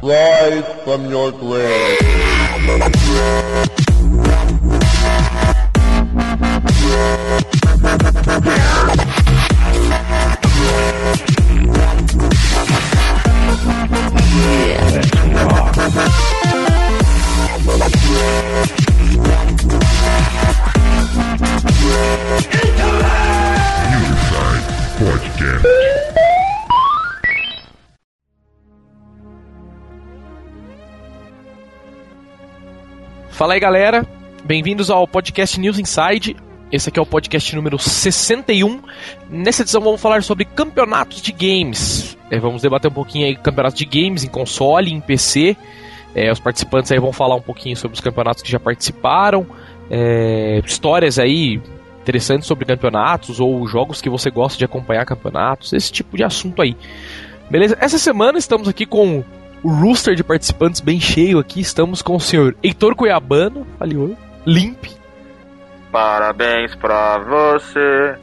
Rise from your grave. Fala aí, galera. Bem-vindos ao podcast News Inside. Esse aqui é o podcast número 61. Nessa edição vamos falar sobre campeonatos de games. É, vamos debater um pouquinho aí campeonatos de games em console, em PC. É, os participantes aí vão falar um pouquinho sobre os campeonatos que já participaram, é, histórias aí interessantes sobre campeonatos ou jogos que você gosta de acompanhar campeonatos, esse tipo de assunto aí. Beleza? Essa semana estamos aqui com o rooster de participantes bem cheio aqui. Estamos com o senhor Heitor Cuiabano, oi, Limp. Parabéns pra você.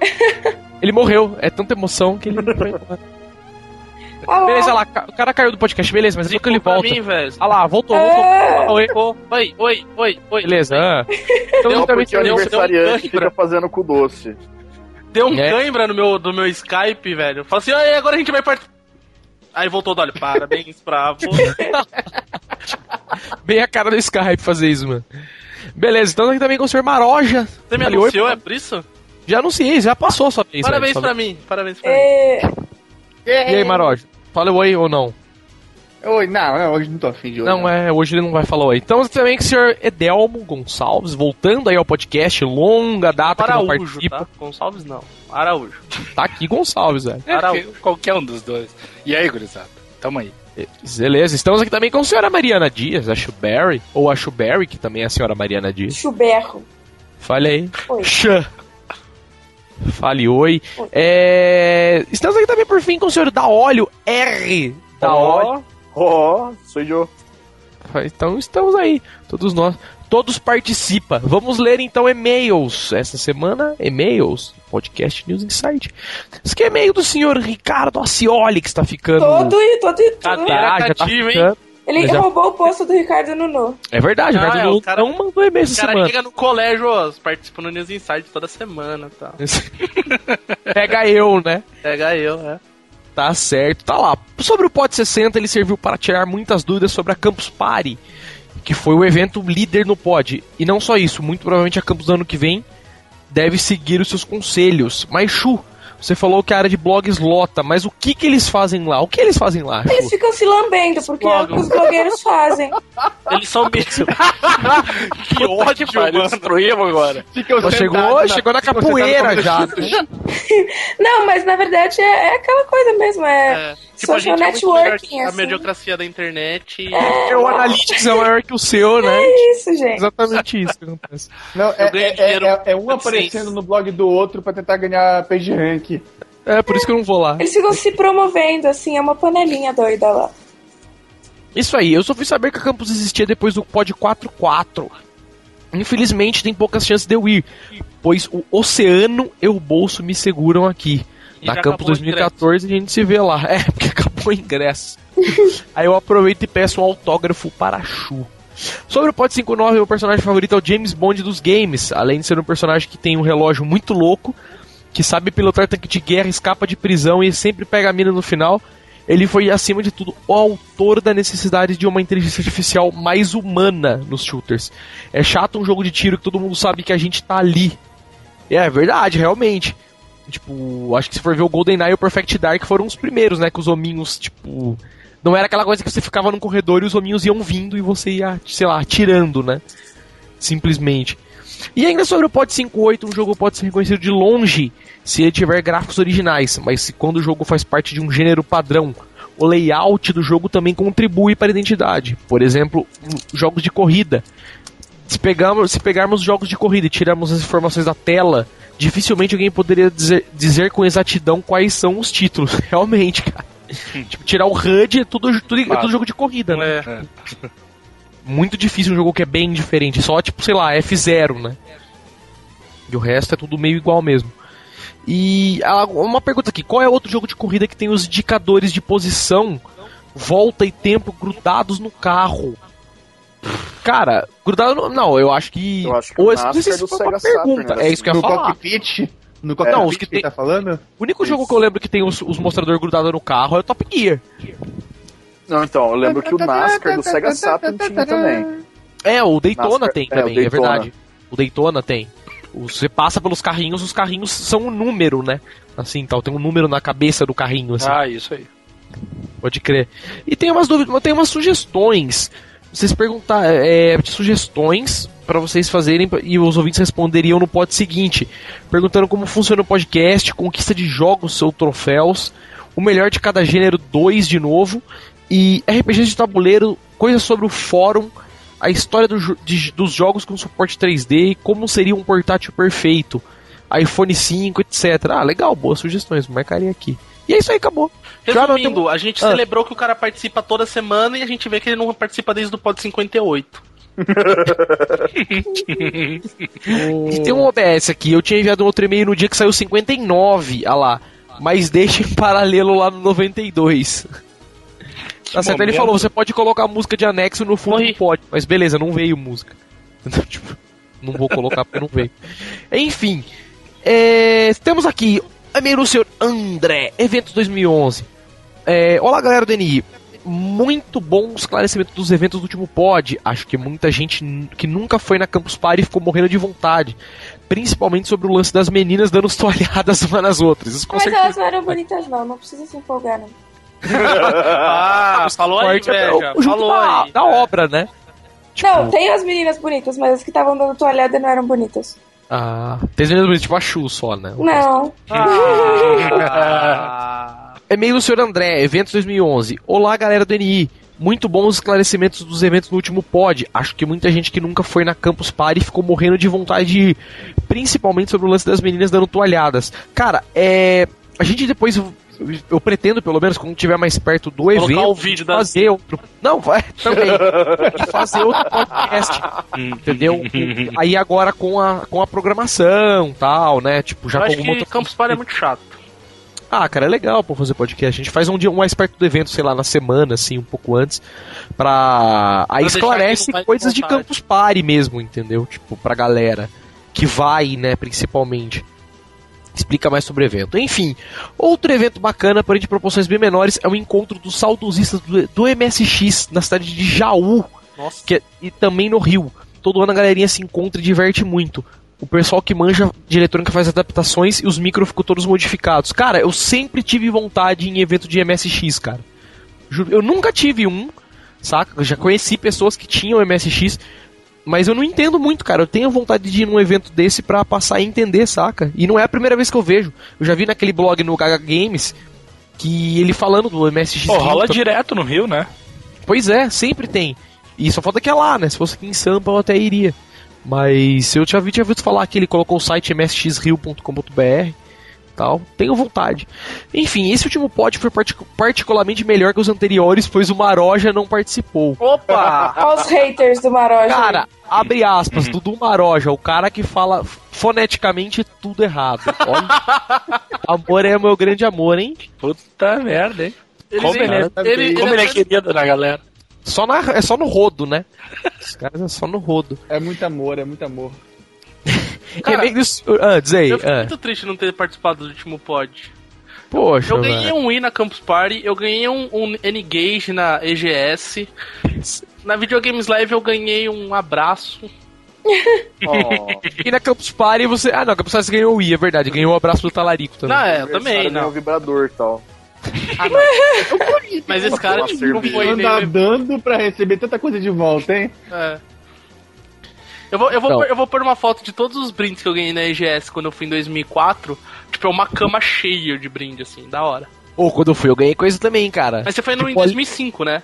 Ele morreu, é tanta emoção que ele foi embora. Beleza, lá, o cara caiu do podcast, beleza, mas que ele volta. Mim, velho. Ah lá, voltou, voltou. Ah, oi, oi, oi, oi, oi. Beleza, ah. Então, deu, porque o aniversariante fica fazendo com doce. Deu um é. cãibra no meu, no meu Skype, velho. Falei assim, ah, agora a gente vai participar. Aí voltou, olha, parabéns pra você. Bem a cara do Skype fazer isso, mano. Beleza, então aqui também com o senhor Maroja. Você me anunciou, é por isso? Já anunciei, já passou a sua vez. Parabéns velho, pra mim, parabéns pra é... mim. E aí, Maroja? Fala oi ou não? Oi, não, hoje não tô afim de hoje. Não, não, é, hoje ele não vai falar oi. Então também com o senhor Edelmo Gonçalves, voltando aí ao podcast, longa data Araújo, que não participa. Tá? Gonçalves não, Araújo. Tá aqui Gonçalves, velho. É, Araújo. Qualquer um dos dois. E aí, gurizada? Tamo aí. Beleza, estamos aqui também com a senhora Mariana Dias, a Shuberry, ou a Shuberry, que também é a senhora Mariana Dias. Chuberro. Fale aí. Oi. Sh. Fale oi. oi. É... Estamos aqui também por fim com o senhor da óleo R. Da óleo. Ó, oh, sou eu. Então estamos aí, todos nós. Todos participam. Vamos ler então e-mails. Essa semana, e-mails. Podcast News Insight. Esse que é e-mail do senhor Ricardo Acioli, que está ficando. Todo e todo e todo. Ah, já tá ficando. Ele já... roubou o posto do Ricardo Nuno. É verdade, ah, o Ricardo é, Nuno cara, não mandou e-mail essa semana. O cara chega no colégio, ó, participa no News Insight toda semana tá. Pega eu, né? Pega eu, né? Tá certo, tá lá. Sobre o Pod 60, ele serviu para tirar muitas dúvidas sobre a Campus Party, que foi o evento líder no Pod. E não só isso, muito provavelmente a Campus do ano que vem deve seguir os seus conselhos. Mas, Chu, você falou que a área de blogs lota, mas o que que eles fazem lá? O que eles fazem lá? Eles ficam se lambendo, porque é o que os blogueiros fazem. Eles são mesmo. que ódio, mano. Destruímos agora. chegou, chegou na capoeira já. Não, mas na verdade é, é aquela coisa mesmo, é... é. Tipo, social a gente networking, é assim. A mediocracia da internet. É, o Analytics é maior que o seu, né? É isso, gente. Exatamente isso que acontece. Não, é, é, é, é, um aparecendo no blog do outro pra tentar ganhar page rank. É, por isso que eu não vou lá. Eles ficam se promovendo, assim, é uma panelinha doida lá. Isso aí, eu só fui saber que a campus existia depois do Pod 44. Infelizmente tem poucas chances de eu ir, pois o oceano e o bolso me seguram aqui. E Na Campus 2014 a gente se vê lá. É, porque acabou o ingresso. Aí eu aproveito e peço um autógrafo para a Chu. Sobre o Pod 59, meu personagem favorito é o James Bond dos games. Além de ser um personagem que tem um relógio muito louco, que sabe pilotar tanque de guerra, escapa de prisão e sempre pega a mina no final. Ele foi, acima de tudo, o autor da necessidade de uma inteligência artificial mais humana nos shooters. É chato um jogo de tiro que todo mundo sabe que a gente tá ali. É, verdade, realmente. Tipo, acho que se for ver o GoldenEye e o Perfect Dark foram os primeiros, né? Que os hominhos, tipo. Não era aquela coisa que você ficava num corredor e os hominhos iam vindo e você ia, sei lá, atirando, né? Simplesmente. E ainda sobre o Pod 58, um jogo pode ser reconhecido de longe se ele tiver gráficos originais, mas se quando o jogo faz parte de um gênero padrão, o layout do jogo também contribui para a identidade. Por exemplo, jogos de corrida. Se, pegamos, se pegarmos jogos de corrida e tirarmos as informações da tela dificilmente alguém poderia dizer, dizer com exatidão quais são os títulos. Realmente, cara. tipo, tirar o HUD é tudo, tudo, é tudo jogo de corrida, né? É. Muito difícil um jogo que é bem diferente. Só, tipo, sei lá, F0, né? E o resto é tudo meio igual mesmo. E uma pergunta aqui: qual é outro jogo de corrida que tem os indicadores de posição volta e tempo grudados no carro. Cara, grudado no. Não, eu acho que. Eu acho que ou o não sei se foi uma Sega Saturn, pergunta. né? É isso que eu ia No falar. cockpit? No cockpit Não, os que que tem- tá falando? O único jogo que eu lembro que tem os, os mostradores grudados no carro é o Top Gear. Não, então, eu lembro que o NASCAR do Sega Saturn tinha também. É, o Daytona NASCAR- tem é, também, é, Daytona. verdade. O Daytona tem. Você passa pelos carrinhos, os carrinhos são um número, né? Assim, tal, tem um número na cabeça do carrinho, assim. Ah, isso aí. Pode crer. E tem umas dúvidas, mas tem umas sugestões. Vocês perguntar, é, de sugestões pra vocês fazerem e os ouvintes responderiam no pod seguinte, perguntando como funciona o podcast, conquista de jogos, seus troféus, o melhor de cada gênero 2 de novo e RPGs de tabuleiro, coisas sobre o fórum, a história do de- dos jogos com suporte 3D e como seria um portátil perfeito, iPhone 5, etc. Ah, legal, boas sugestões, marcaria aqui. E é isso aí, acabou. Resumindo, a gente Ah. celebrou que o cara participa toda semana e a gente vê que ele não participa desde o pod 58. E tem um OBS aqui, eu tinha enviado um outro e-mail no dia que saiu 59, ah lá. Mas deixa em paralelo lá no 92. Tá certo, ele falou, você pode colocar música de anexo no fundo Morri. do pod. Mas beleza, não veio música. Então, tipo, não vou colocar porque não veio. Enfim, é, temos aqui e-mail do senhor André, Eventos 2011. É, olá galera do NI. Muito bom o esclarecimento dos eventos do último pod. Acho que muita gente que nunca foi na Campus Party ficou morrendo de vontade. Principalmente sobre o lance das meninas dando as toalhadas umas nas outras. Isso Mas certeza. elas não eram bonitas, não. Não precisa se empolgar, não. Ah, falou aí, é velho. o- junto Falou da, aí. da obra, né? Tipo, Não, tem as meninas bonitas, mas as que estavam dando toalhada não eram bonitas. Ah, tem as meninas bonitas, tipo a Chu só, né? Não. Ah. E-mail do senhor André, eventos 2011. Olá, galera do NI. Muito bons os esclarecimentos dos eventos no último pod. Acho que muita gente que nunca foi na Campus Party ficou morrendo de vontade de ir. Principalmente sobre o lance das meninas dando toalhadas. Cara, é. A gente depois. Eu- pretendo, pelo menos, quando tiver mais perto do Colocar evento, o vídeo fazer outro. Não, vai também. Fazer outro podcast. entendeu? Aí agora com a, com a programação tal, né? Tipo, já Eu com alguma outra Campus Party é muito chato. ah, cara, é legal pô, fazer podcast. A gente faz um dia mais perto do evento, sei lá, na semana, assim, um pouco antes. Pra. Aí esclarece coisas de vontade. Campus Party mesmo, entendeu? Tipo, pra galera que vai, né, principalmente. Explica mais sobre o evento. Enfim, outro evento bacana, porém de proporções bem menores, é o encontro dos saudosistas do, do MSX na cidade de Jaú, Nossa. que é- e também no Rio. Todo ano a galerinha se encontra e diverte muito. O pessoal que manja de eletrônica faz adaptações e os micros ficam todos modificados. Cara, eu sempre tive vontade em evento de MSX, cara. Juro, eu nunca tive um, saca? Eu já conheci pessoas que tinham MSX, mas eu não entendo muito, cara. Eu tenho vontade de ir num evento desse pra passar a entender, saca? E não é a primeira vez que eu vejo. Eu já vi naquele blog no Gaga Games que ele falando do MSX. Pô, rola direto no Rio, né? Pois é, sempre tem. E só falta que é lá, né? Se fosse aqui em Sampa eu até iria. Mas eu já vi, tinha visto falar que ele colocou o site msxrio.com.br tal. Tenho vontade. Enfim, esse último pod foi partic- particularmente melhor que os anteriores, pois o Maroja não participou. Opa! Olha os haters do Maroja. Cara, abre aspas, Dudu Maroja, o cara que fala foneticamente tudo errado. Olha, amor é meu grande amor, hein? Puta merda, hein? Ele, Como ele, ele ele, ele, Como ele é querido na galera. Só na, é só no rodo, né? Os caras é só no rodo. É muito amor, é muito amor. Cara, Remake dos- Ah, diz aí. Eu fico ah. muito triste não ter participado do último pod. Poxa, Eu ganhei velho. um Wii na Campus Party, eu ganhei um, um N-Gage na EGS. Na Videogames Live eu ganhei um abraço. E na Campus Party você. Ah, não, Campus Party você ganhou o I, é verdade. Ganhou o abraço do Talarico também. Não, é, eu também, não. um vibrador e tal. Mas esse cara não cerveja. foi Anda nem. dando pra receber tanta coisa de volta, hein? É. Eu vou, eu, vou, pôr- eu vou pôr uma foto de todos os brindes que eu ganhei na EGS quando eu fui em 2004. Tipo, é uma cama cheia de brinde, assim, da hora. Ou quando eu fui, eu ganhei coisa também, cara. Mas você foi no em Tipo, ali- 2005, né?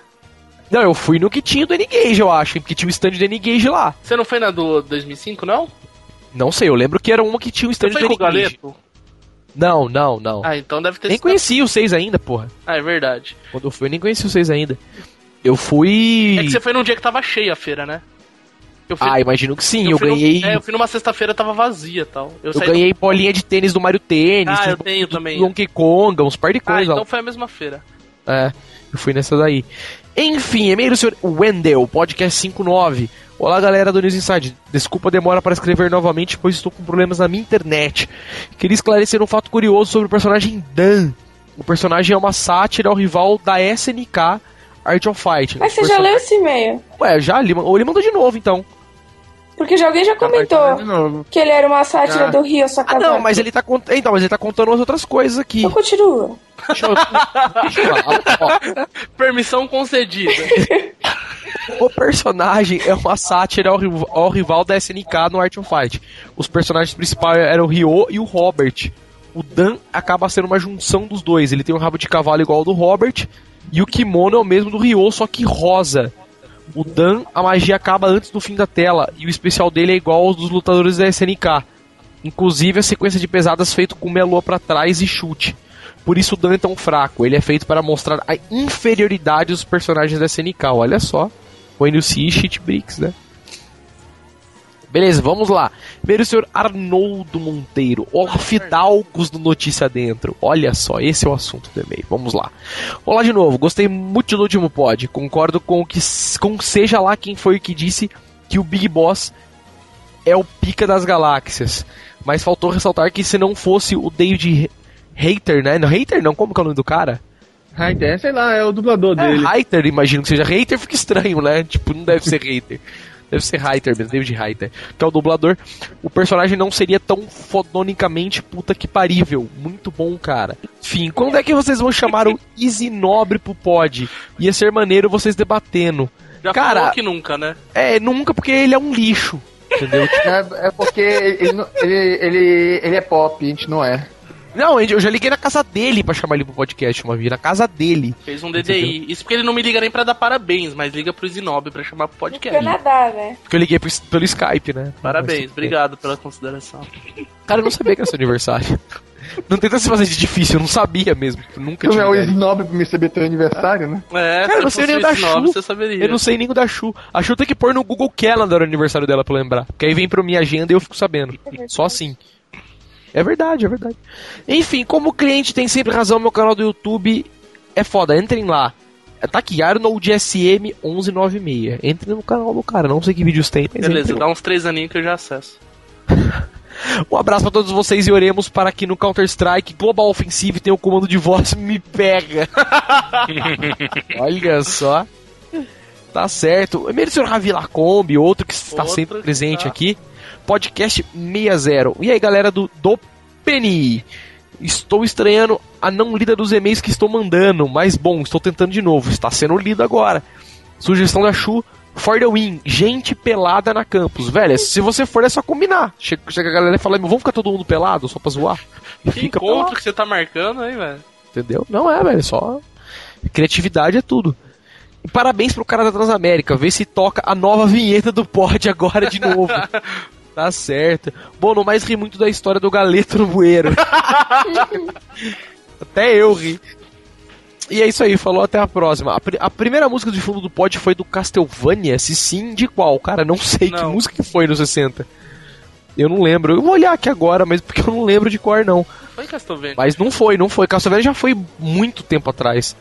Não, eu fui no que tinha do N-Gage, eu acho, porque tinha o stand do N-Gage lá. Você não foi na do 2005, não? Não sei, eu lembro que era uma que tinha o stand Você do N-Gage. Galeto? Não, não, não. Ah, então deve ter nem sido- conheci os seis ainda, porra. Ah, é verdade. Quando eu fui, eu nem conheci os seis ainda. Eu fui. É que você foi num dia que tava cheia a feira, né? Eu fui, Ah, imagino que sim. Eu, num- ganhei. é, eu fui numa sexta-feira, tava vazia e tal. Eu, Eu ganhei bolinha de tênis do Mario Tênis. Ah, eu tenho do também. Donkey Kong, uns par de Do... Ah, coisas. então foi a mesma feira. É. Eu fui nessa daí. Enfim, e-mail do senhor Wendell, podcast 59. Olá, galera do News Inside. Desculpa a demora para escrever novamente, pois estou com problemas na minha internet. Queria esclarecer um fato curioso sobre o personagem Dan. O personagem é uma sátira ao rival da SNK Art of Fight. Mas você já leu esse e-mail? Ué, já li. Ou ele mandou de novo, então. Porque já alguém já comentou que ele era uma sátira ah. do Rio Sakazaki. Ah, não, mas ele tá contando. Então, mas ele tá contando as outras coisas aqui. Continua. Deixa eu... Deixa eu... Permissão concedida. o personagem é uma sátira ao, ao, rival da SNK no Art of Fight. Os personagens principais eram o Ryo e o Robert. O Dan acaba sendo uma junção dos dois. Ele tem um rabo de cavalo igual ao do Robert. E o kimono é o mesmo do Ryo, só que rosa. O Dan, a magia acaba antes do fim da tela, e o especial dele é igual aos dos lutadores da SNK. Inclusive a sequência de pesadas feito com melô para trás e chute. Por isso o Dan é tão fraco. Ele é feito para mostrar a inferioridade dos personagens da SNK. Olha só. O NLC e Cheat Bricks, né? Beleza, vamos lá. Primeiro o senhor Arnoldo Monteiro, Olaf Dalgos do Notícia Dentro. Olha só, esse é o assunto do e-mail. Vamos lá. Olá de novo, gostei muito do último pod. Concordo com que com seja lá quem foi que disse que o Big Boss é o pica das galáxias. Mas faltou ressaltar que se não fosse o David Hater, né? Não, Hater não, como que é o nome do cara? Hater, sei lá, é o dublador é, dele. Hater, imagino que seja. Hater fica estranho, né? Tipo, não deve ser hater. Deve ser Reiter mesmo, David Reiter, que é o dublador. O personagem não seria tão fodonicamente puta que parível. Muito bom, cara. Enfim, quando é que vocês vão chamar o Easy Nobre pro pod? Ia ser maneiro vocês debatendo. Já cara, falou que nunca, né? É, nunca porque ele é um lixo. Entendeu? é, é porque ele, ele, ele, ele é pop, a gente não é. Não, eu já liguei na casa dele pra chamar ele pro podcast uma vez, na casa dele. Fez um DDI. Entendeu? Isso porque ele não me liga nem pra dar parabéns, mas liga pro Zinob pra chamar pro podcast. Não nada, né? Porque eu liguei pro, pelo Skype, né? Parabéns, obrigado pela consideração. Cara, eu não sabia que era seu aniversário. Não tenta se fazer de difícil, eu não sabia mesmo. Nunca tinha. Não é o Snob pra me saber teu aniversário, né? É, Cara, eu não sei nem o da Chu. Você saberia. Eu não sei nem o da Chu. A Chu tem que pôr no Google Calendar o aniversário dela pra lembrar. Porque aí vem pra minha agenda e eu fico sabendo. Só assim. É verdade, é verdade. Enfim, como o cliente tem sempre razão, meu canal do YouTube é foda. Entrem lá. Tá aqui, Arnold SM 1196. Entrem no canal do cara, não sei que vídeos tem. Beleza, dá uns três aninhos que eu já acesso. um abraço para todos vocês e oremos para que no Counter-Strike Global Offensive tenha o comando de voz me pega. Olha só. Tá certo. E-mail do senhor Ravi Lacombe, outro que está outro sempre presente tá. aqui podcast 60. E aí, galera do, do Penny? Estou estranhando a não lida dos e-mails que estou mandando, mas bom, estou tentando de novo, está sendo lido agora. Sugestão da Chu, For the Win, gente pelada na campus. Velho, se você for é só combinar. Chega, chega a galera e fala, vamos ficar todo mundo pelado só pra zoar? E que fica encontro pelado. que você tá marcando aí, velho? Entendeu? Não é, velho, só. Criatividade é tudo. E parabéns pro cara da Transamérica, vê se toca a nova vinheta do pod agora de novo. Tá certo. Bom, não mais ri muito da história do galeto no bueiro. até eu ri. E é isso aí, falou até a próxima. A, pr a, primeira música de fundo do pod foi do Castlevania, se sim, de qual? Cara, não sei não. que música que foi no 60. Eu não lembro. Eu vou olhar aqui agora, mas porque eu não lembro de cor não. Foi Castlevania. Mas não foi, não foi. Castlevania já foi muito tempo atrás.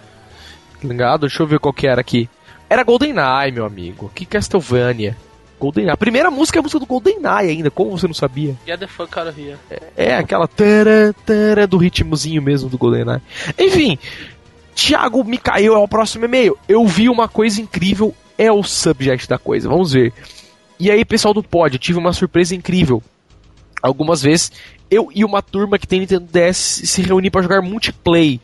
Ligado? Deixa eu ver qual que era aqui. Era GoldenEye, meu amigo. Que Castlevania. GoldenEye. A primeira música é a música do GoldenEye ainda, como você não sabia? Yeah, the fuck out of here. É, é aquela tara, tara do ritmozinho mesmo do GoldenEye. Enfim, Thiago Micael é o próximo e-mail. Eu vi uma coisa incrível, é o subject da coisa, vamos ver. E aí, pessoal do pod, eu tive uma surpresa incrível. Algumas vezes, eu e uma turma que tem Nintendo DS se reunir para jogar multiplayer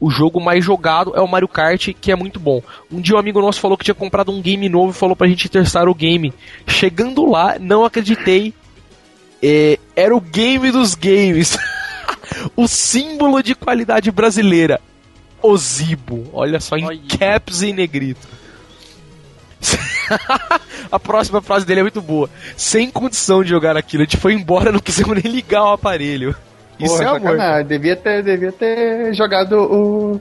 o jogo mais jogado é o Mario Kart, que é muito bom. Um dia um amigo nosso falou que tinha comprado um game novo e falou pra gente testar o game. Chegando lá, não acreditei. É, era o game dos games. o símbolo de qualidade brasileira. O Zibo. Olha só, em caps e negrito. a próxima frase dele é muito boa. Sem condição de jogar aquilo, a gente foi embora, não quisemos nem ligar o aparelho. Isso Porra, é amor. Sacanagem. Devia ter, devia ter jogado o,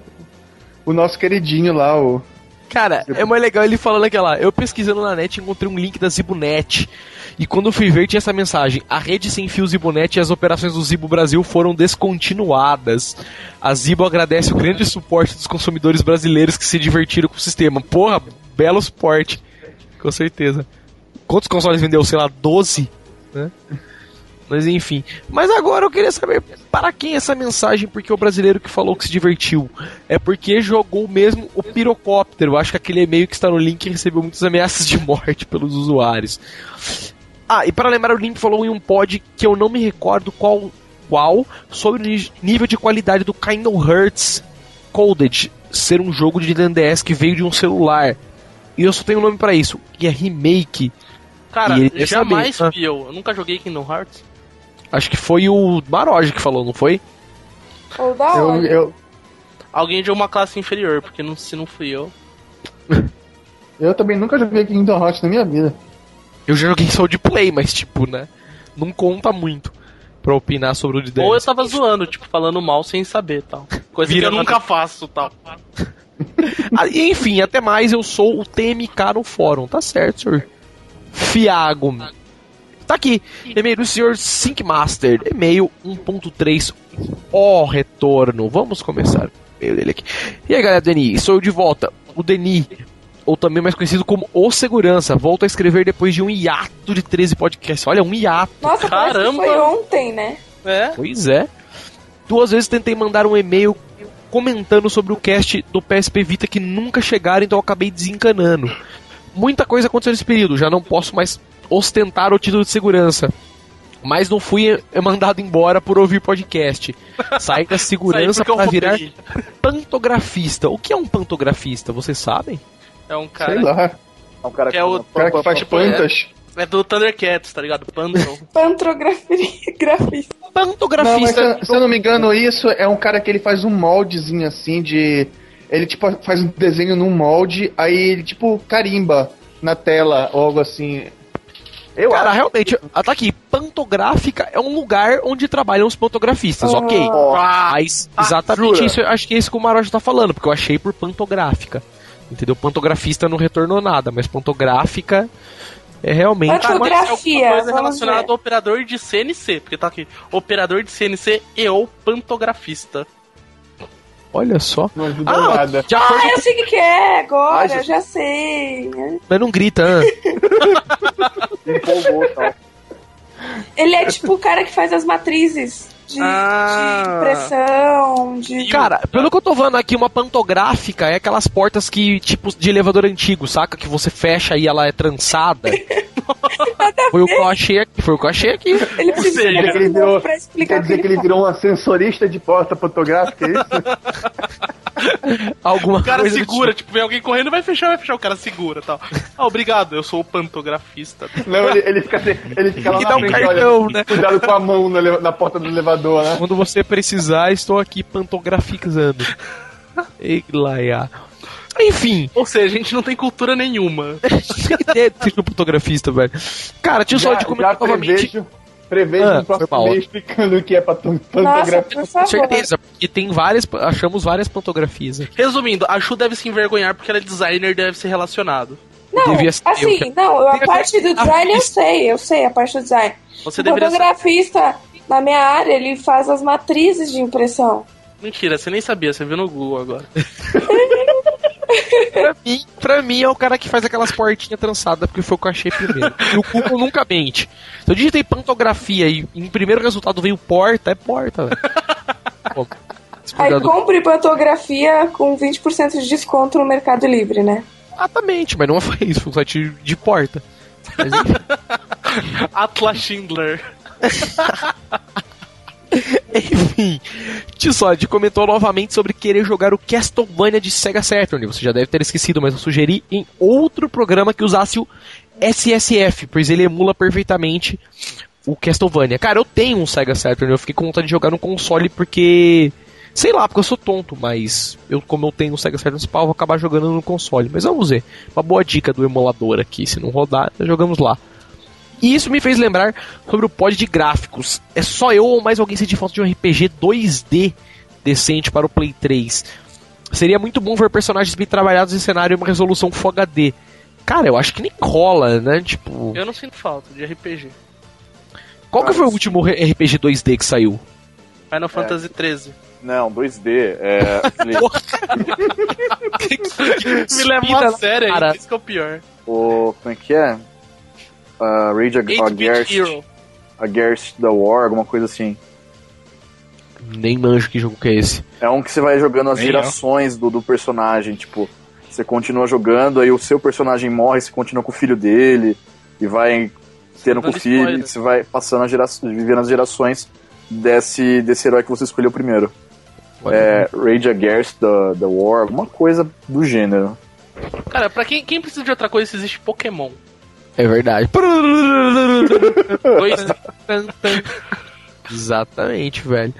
o nosso queridinho lá, o. Cara, é mais legal ele falando aquela. Eu pesquisando na net encontrei um link da Zibunet. E quando eu fui ver, tinha essa mensagem: A rede sem fio Zibunet e as operações do Zibo Brasil foram descontinuadas. A Zibo agradece o grande suporte dos consumidores brasileiros que se divertiram com o sistema. Porra, belo suporte. Com certeza. Quantos consoles vendeu? Sei lá, 12? Né? Mas enfim. Mas agora eu queria saber para quem essa mensagem, porque o brasileiro que falou que se divertiu. É porque jogou mesmo o pirocóptero. Eu acho que aquele e-mail que está no link recebeu muitas ameaças de morte pelos usuários. Ah, e para lembrar, o link falou em um pod que eu não me recordo qual, qual sobre o nível de qualidade do Kingdom Hearts Coded ser um jogo de NDS que veio de um celular. E eu só tenho um nome para isso, que é remake. Cara, jamais vi eu. Eu nunca joguei Kingdom Hearts. Acho que foi o Maroj que falou, não foi? Ou da Eu, eu, Alguém de uma classe inferior, porque não, se não fui eu. eu também nunca joguei Kingdom Hearts na minha vida. Eu já joguei só de play, mas tipo, né? Não conta muito pra opinar sobre o de Ou eu tava zoando, tipo, falando mal sem saber tal. Coisa Vira que eu nunca faço tal. Ah, enfim, até mais, eu sou o TMK no fórum, tá certo, senhor? Fiago. Tá aqui, e-mail do senhor Syncmaster, e-mail 1.3, ó retorno. Vamos começar o e-mail dele aqui. E aí, galera, Deni, sou eu de volta. O Deni, ou também mais conhecido como O Segurança, volta a escrever depois de um hiato de 13 podcasts. Olha, um hiato. Nossa, parece que Caramba. foi ontem, né? É? Pois é. Duas vezes tentei mandar um e-mail comentando sobre o cast do PSP Vita que nunca chegaram, então eu acabei desencanando. Muita coisa aconteceu nesse período, já não posso mais ostentar o título de segurança. Mas não fui eh, mandado embora por ouvir podcast. Saí da segurança para virar pantografista. O que é um pantografista? Vocês sabem? É um Sei cara. lá. É um cara Que é o- cara que faz pá, plantas. É do Thundercats, tá ligado? Pantheon. Pantrografista. Não, mas Pantografista. se, se eu não me engano, isso é um cara que ele faz um moldezinho assim de. Ele tipo faz um desenho num molde, aí ele tipo carimba na tela ou algo assim. Eu Cara, acho. realmente, ah, tá aqui. Pantográfica é um lugar onde trabalham os pantografistas, ok. Ah, Mas exatamente jura? isso, eu acho que é isso que o Maroja tá falando, porque eu achei por pantográfica. Entendeu? Pantografista não retornou nada, mas pantográfica é realmente. Fotografia, coisa relacionada ver. ao operador de CNC, porque tá aqui, operador de CNC e ou pantografista. Olha só. Não ajuda Ah, nada. acordo Ah, eu sei o que, é agora, eu Jesus. já sei. Mas não grita, ah. empolgou tal. Ele é tipo o cara que faz as matrizes de, Ah. de impressão, de. Cara, pelo que eu tô vendo aqui, uma pantográfica é aquelas portas que, tipo, de elevador antigo, saca? Que você fecha e ela é trançada. foi o que eu achei aqui. Foi o que eu achei aqui. ele precisa seja, que ele virou- pra explicar Quer o que dizer que ele virou um ascensorista de porta fotográfica, é isso? Alguma O cara segura, tipo, vem alguém correndo, vai fechar, vai fechar, o cara segura tal. Ah, obrigado, eu sou o pantografista. Não, ele, ele fica, ele fica lá E na dá um frente, cartão, olha, né? cuidado com a mão na, na porta do elevador, né? Quando você precisar, estou aqui pantografizando. Ei, Laia. Enfim, Ou seja, a gente não tem cultura nenhuma. ideia de ser um fotografista, velho. Cara, tio só de comentar novamente. prevejo, prevejo Ah, no próximo mês explicando o que é pantografia. por Com favor. certeza, porque tem várias. Achamos várias pantografias aqui. Resumindo, a Chu deve se envergonhar porque ela é designer e deve ser relacionado. Não, Devia ser eu assim, que- não, a Devia parte do design eu sei, eu sei a parte do design. Você o deveria ser... fotografista, na minha área, ele faz as matrizes de impressão. Mentira, você nem sabia, você viu no Google agora. Pra mim, pra mim é o cara que faz aquelas portinhas trançadas, porque foi o que eu achei primeiro. E o Google nunca mente. Se eu digitei pantografia e em primeiro resultado veio porta, é porta, velho. Aí compre fotografia com 20% de desconto no Mercado Livre, né? Exatamente, mas não foi isso, foi um site de porta. Mas. Atlas Schindler. Enfim, Tissod comentou novamente sobre querer jogar o Castlevania de Sega Saturn. Você já deve ter esquecido, mas eu sugeri em outro programa que usasse o SSF, pois ele emula perfeitamente o Castlevania. Cara, eu tenho um Sega Saturn, eu fiquei com vontade de jogar no console porque. Sei lá, porque eu sou tonto, mas eu, como eu tenho um Sega Saturn Spal, vou acabar jogando no console. Mas vamos ver. Uma boa dica do emulador aqui. Se não rodar, jogamos lá. E isso me fez lembrar sobre o pod de gráficos. É só eu ou mais alguém sentir falta de um RPG 2D decente para o Play 3. Seria muito bom ver personagens bem trabalhados em cenário e uma resolução Full HD. Cara, eu acho que nem rola, né? Tipo, Eu não sinto falta de RPG. qual que foi o último RPG 2D que saiu? Final Fantasy XIII. Não, 2D. É, Me leva a sério, cara. isso que é o pior. o. Como é que é? Uh, Rage Ag- 8-bit Against, Hero. Against the War, alguma coisa assim. Nem manjo que jogo que é esse. É um que você vai jogando as Nem gerações do, do personagem, tipo, você continua jogando, aí o seu personagem morre, você continua com o filho dele, e vai tendo com o filho, e você vai passando as gerações, vivendo as gerações desse, desse herói que você escolheu primeiro. É Rage Against the, the War, alguma coisa do gênero. Cara, pra quem, quem precisa de outra coisa, se existe Pokémon. É verdade. Dois, Exatamente, velho.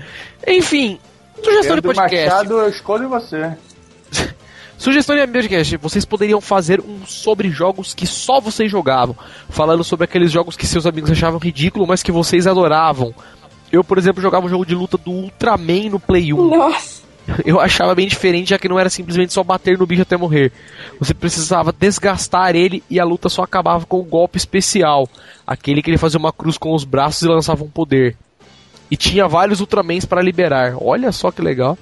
Enfim, sugestão de podcast. Machado, eu escolho você. Sugestão de podcast. Vocês poderiam fazer um sobre jogos que só vocês jogavam. Falando sobre aqueles jogos que seus amigos achavam ridículo, mas que vocês adoravam. Eu, por exemplo, jogava um jogo de luta do Ultraman no Play 1. Nossa. Eu achava bem diferente, já que não era simplesmente só bater no bicho até morrer. Você precisava desgastar ele e a luta só acabava com o golpe especial. Aquele que ele fazia uma cruz com os braços e lançava um poder. E tinha vários Ultramans para liberar. Olha só que legal.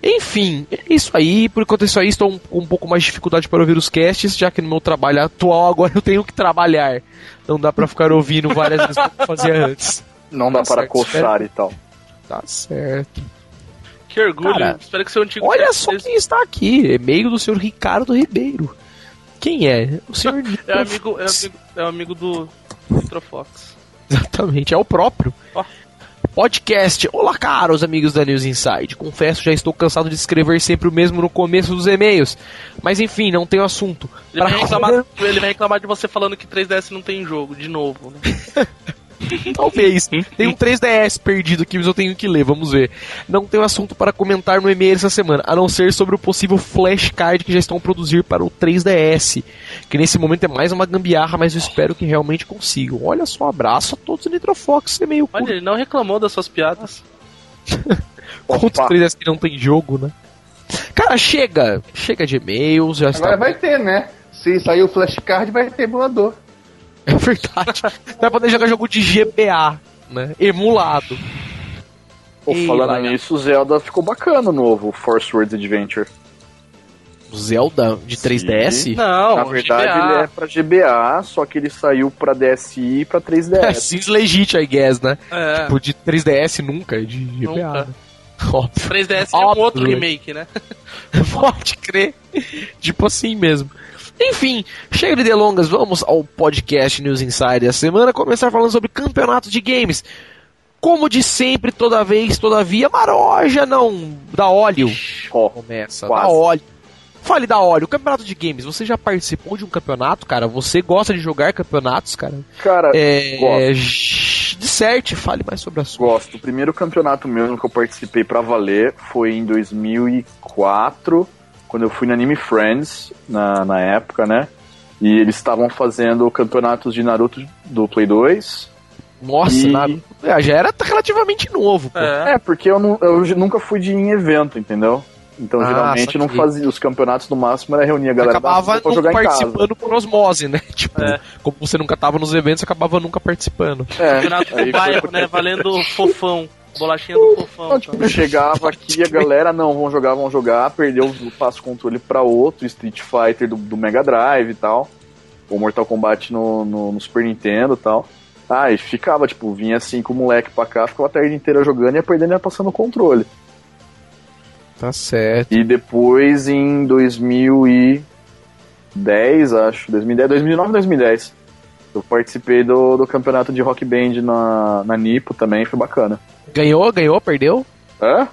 Enfim, é isso aí. Por enquanto é isso aí. Estou um- com um pouco mais de dificuldade para ouvir os casts, já que no meu trabalho atual agora eu tenho que trabalhar. Não dá para ficar ouvindo várias vezes como fazia antes. Não dá Tá para certo, coçar e tal. Tá certo. Que orgulho. Cara, Espero que seu antigo Olha só quem está aqui. E-mail do senhor Ricardo Ribeiro. Quem é? O senhor É amigo, é amigo, é amigo do Nitrofox. Exatamente, é o próprio. Ó. Podcast. Olá, caros amigos da News Inside. Confesso, já estou cansado de escrever sempre o mesmo no começo dos e-mails. Mas enfim, não tem assunto. Ele vai, reclamar, ele vai reclamar de você falando que 3DS não tem jogo, de novo. Né? Talvez. Tem um 3DS perdido aqui, mas eu tenho que ler, vamos ver. Não tenho assunto para comentar no e-mail essa semana, a não ser sobre o possível flashcard que já estão a produzir para o 3DS. Que nesse momento é mais uma gambiarra, mas eu espero que realmente consigam. Olha só, um abraço a todos do Nitrofox, é meio Olha, ele não reclamou das suas piadas. Contra o Opa. 3DS que não tem jogo, né? Cara, chega! Chega de e-mails, já está. Agora vai ter, né? Se sair o flashcard, vai ter emulador. É verdade. Vai poder jogar jogo de GBA, né? Emulado. Pô, Ei, falando nisso, o Zelda ficou bacana o novo Force Words Adventure. Zelda de 3DS? Não, Na verdade, GBA. ele é pra GBA, só que ele saiu pra DSi e pra 3DS. Seems legit, I guess, né? É, Tipo, de 3DS nunca, de GBA. Nunca. né? Óbvio. 3DS é um outro remake, né? Pode crer. tipo assim mesmo. Enfim, chega de delongas, vamos ao podcast News Insider da semana, começar falando sobre campeonato de games. Como de sempre, toda vez, todavia, Maroja não dá óleo. Ó, Começa, Quase. dá óleo. Fale da óleo, campeonato de games, você já participou de um campeonato, cara? Você gosta de jogar campeonatos, cara? cara, É. gosto. Disserte, fale mais sobre a sua. gosto. O primeiro campeonato mesmo que eu participei pra valer foi em 2004, quando eu fui no Anime Friends, na, na época, né? E eles estavam fazendo campeonatos de Naruto do Play 2. Nossa, E- Naruto, é, já era relativamente novo, pô. É. É, porque eu, não, eu nunca fui de em evento, entendeu? Então, Ah, geralmente, não fazia. Os campeonatos no máximo era reunir a galera acabava pra não jogar em casa. participando por osmose, né? Tipo, É. como você nunca tava nos eventos, acabava nunca participando. É, Campeonato do bairro, né? Valendo fofão. Bolachinha do fofão. Não, tipo, chegava aqui, a galera, não, vão jogar, vão jogar, perdeu o passo controle pra outro, Street Fighter do, do Mega Drive e tal, ou Mortal Kombat no, no, no Super Nintendo e tal. Ah, e ficava, tipo, vinha assim com o moleque pra cá, ficava a tarde inteira jogando e ia perdendo e ia passando o controle. Tá certo. E depois, em 2010, acho, 2010, 2009, 2010, eu participei do, do campeonato de Rock Band na, na Nipo também, foi bacana. Ganhou, ganhou, perdeu? Hã?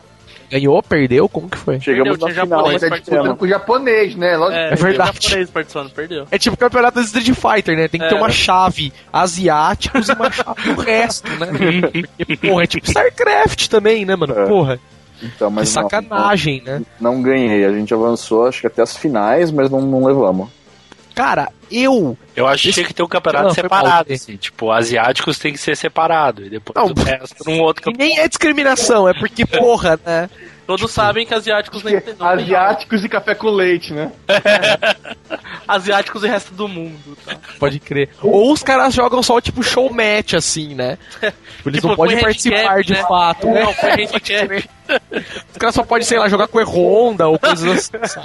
Ganhou, perdeu? Como que foi? Chegamos Perdeu, na final, japonês mas Mas é disputando com o japonês, né? Lógico. É, É verdade. japonês participando, perdeu. É tipo campeonato de Street Fighter, né? Tem que ter É. uma chave asiáticos e uma chave do resto, né? Porque, porra, é tipo StarCraft também, né, mano? É. Porra, Então, que mas não, sacanagem, né? Não, ganhei. A gente avançou, acho que até as finais, mas não, não levamos. Cara, eu. Eu acho que Esse- tinha que ter um campeonato Não, separado, assim. Tipo, asiáticos tem que ser separado. E depois Não, o resto num outro E campeonato. nem é discriminação, é porque, porra, né? Todos sabem que asiáticos nem tem nome. Asiáticos e café com leite, né? Asiáticos e resto do mundo. Tá? Pode crer. Ou os caras jogam só tipo show match, assim, né? Tipo, eles Tipo, não podem participar de né? fato. né? Não, foi handicap. Os caras só podem, sei lá, jogar com Honda ou coisas assim.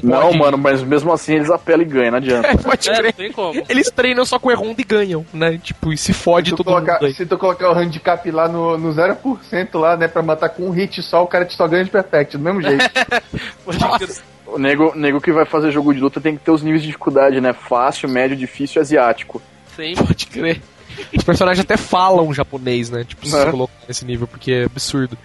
Não, Não, mano, mas mesmo assim eles apelam e ganham, não adianta. É, pode É, não crer. tem como. Eles treinam só com Honda e ganham, né? Tipo, e se fode Se tu, todo mundo colocar, aí. se tu colocar o handicap lá no, no 0% lá, né, pra matar com um hit só, o cara te só ganha de perfect, do mesmo jeito. O nego, nego que vai fazer jogo de luta tem que ter os níveis de dificuldade, né? Fácil, médio, difícil e asiático. Sim. Pode crer. Os personagens até falam japonês, né? Tipo, se É. você colocar nesse nível, porque é absurdo.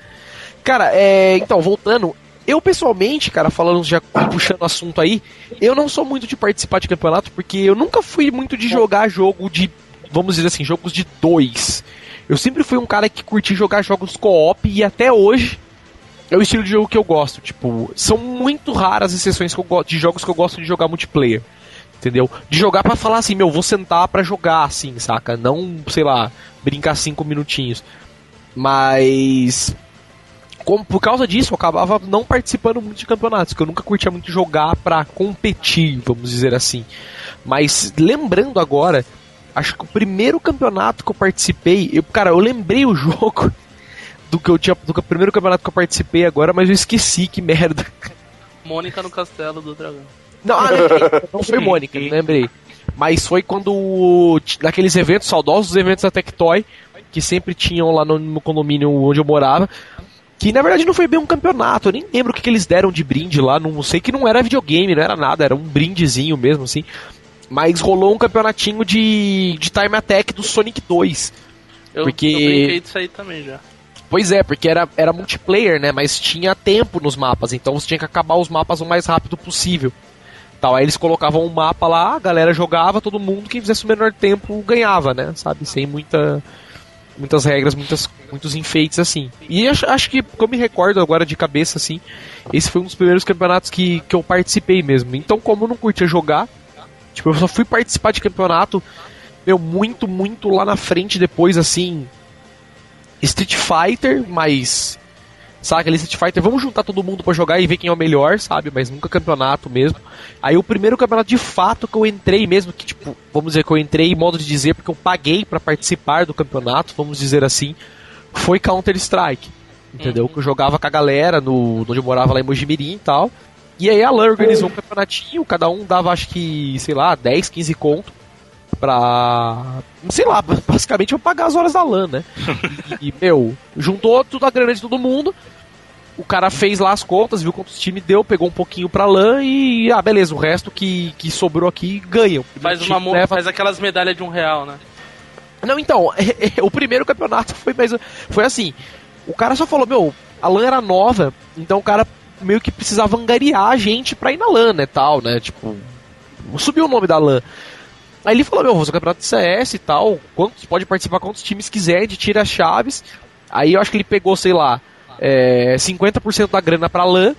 Cara, é. Então, voltando. Eu, pessoalmente, cara, falando já puxando o assunto aí, eu não sou muito de participar de campeonato, porque eu nunca fui muito de jogar jogo de. Vamos dizer assim, jogos de dois. Eu sempre fui um cara que curti jogar jogos co-op e até hoje é o estilo de jogo que eu gosto. Tipo, são muito raras as exceções que eu de jogos que eu gosto de jogar multiplayer. Entendeu? De jogar pra falar assim, meu, vou sentar pra jogar assim, saca? Não, sei lá, brincar cinco minutinhos. Mas. Como, por causa disso, eu acabava não participando muito de campeonatos, que eu nunca curtia muito jogar pra competir, vamos dizer assim. Mas lembrando agora, acho que o primeiro campeonato que eu participei, eu, cara, eu lembrei o jogo do que eu tinha, do primeiro campeonato que eu participei agora, mas eu esqueci, que merda. Mônica no castelo do dragão. Não, ah, lembrei. não foi Mônica, lembrei. Mas foi quando. Naqueles eventos, saudosos eventos da Tectoy, que sempre tinham lá no, no condomínio onde eu morava. Que na verdade não foi bem um campeonato, eu nem lembro o que, que eles deram de brinde lá. Não sei que não era videogame, não era nada, era um brindezinho mesmo, assim. Mas rolou um campeonatinho de, de Time Attack do Sonic 2. Eu, Porque- eu brinquei disso aí também já. Pois é, porque era, era multiplayer, né? Mas tinha tempo nos mapas, então você tinha que acabar os mapas o mais rápido possível. Tal, aí eles colocavam um mapa lá, a galera jogava, todo mundo, quem fizesse o menor tempo ganhava, né? Sabe? Sem muita, muitas regras, muitas, muitos enfeites assim. E acho, acho que, como eu me recordo agora de cabeça, assim, esse foi um dos primeiros campeonatos que, que eu participei mesmo. Então, como eu não curtia jogar, tipo, eu só fui participar de campeonato, meu, muito, muito lá na frente depois, assim, Street Fighter, mas. Sabe, aquele Street Fighter, vamos juntar todo mundo pra jogar e ver quem é o melhor, sabe? Mas nunca campeonato mesmo. Aí o primeiro campeonato de fato que eu entrei mesmo, que tipo, vamos dizer que eu entrei, modo de dizer, porque eu paguei pra participar do campeonato, vamos dizer assim, foi Counter Strike. Entendeu? Que eu jogava com a galera no, onde eu morava lá em Mojimirim e tal. E aí a LAN organizou um campeonatinho, cada um dava acho que, sei lá, 10, 15 conto pra. Sei lá, basicamente pra pagar as horas da LAN, né? E, e, meu, juntou tudo a grana de todo mundo. O cara fez lá as contas, viu quantos time deu, pegou um pouquinho pra LAN e. Ah, beleza, o resto que, que sobrou aqui ganham. Faz, uma, leva- faz aquelas medalhas de um real, né? não, então, o primeiro campeonato foi mais. Foi assim. O cara só falou, meu, a LAN era nova, então o cara meio que precisava angariar a gente pra ir na LAN, né? Tal, né? Tipo. Subiu o nome da LAN. Aí ele falou, meu, vou fazer um campeonato de CS e tal. Quantos, pode participar quantos times quiser, de tira chaves. Aí eu acho que ele pegou, sei lá, é, 50% da grana pra LAN.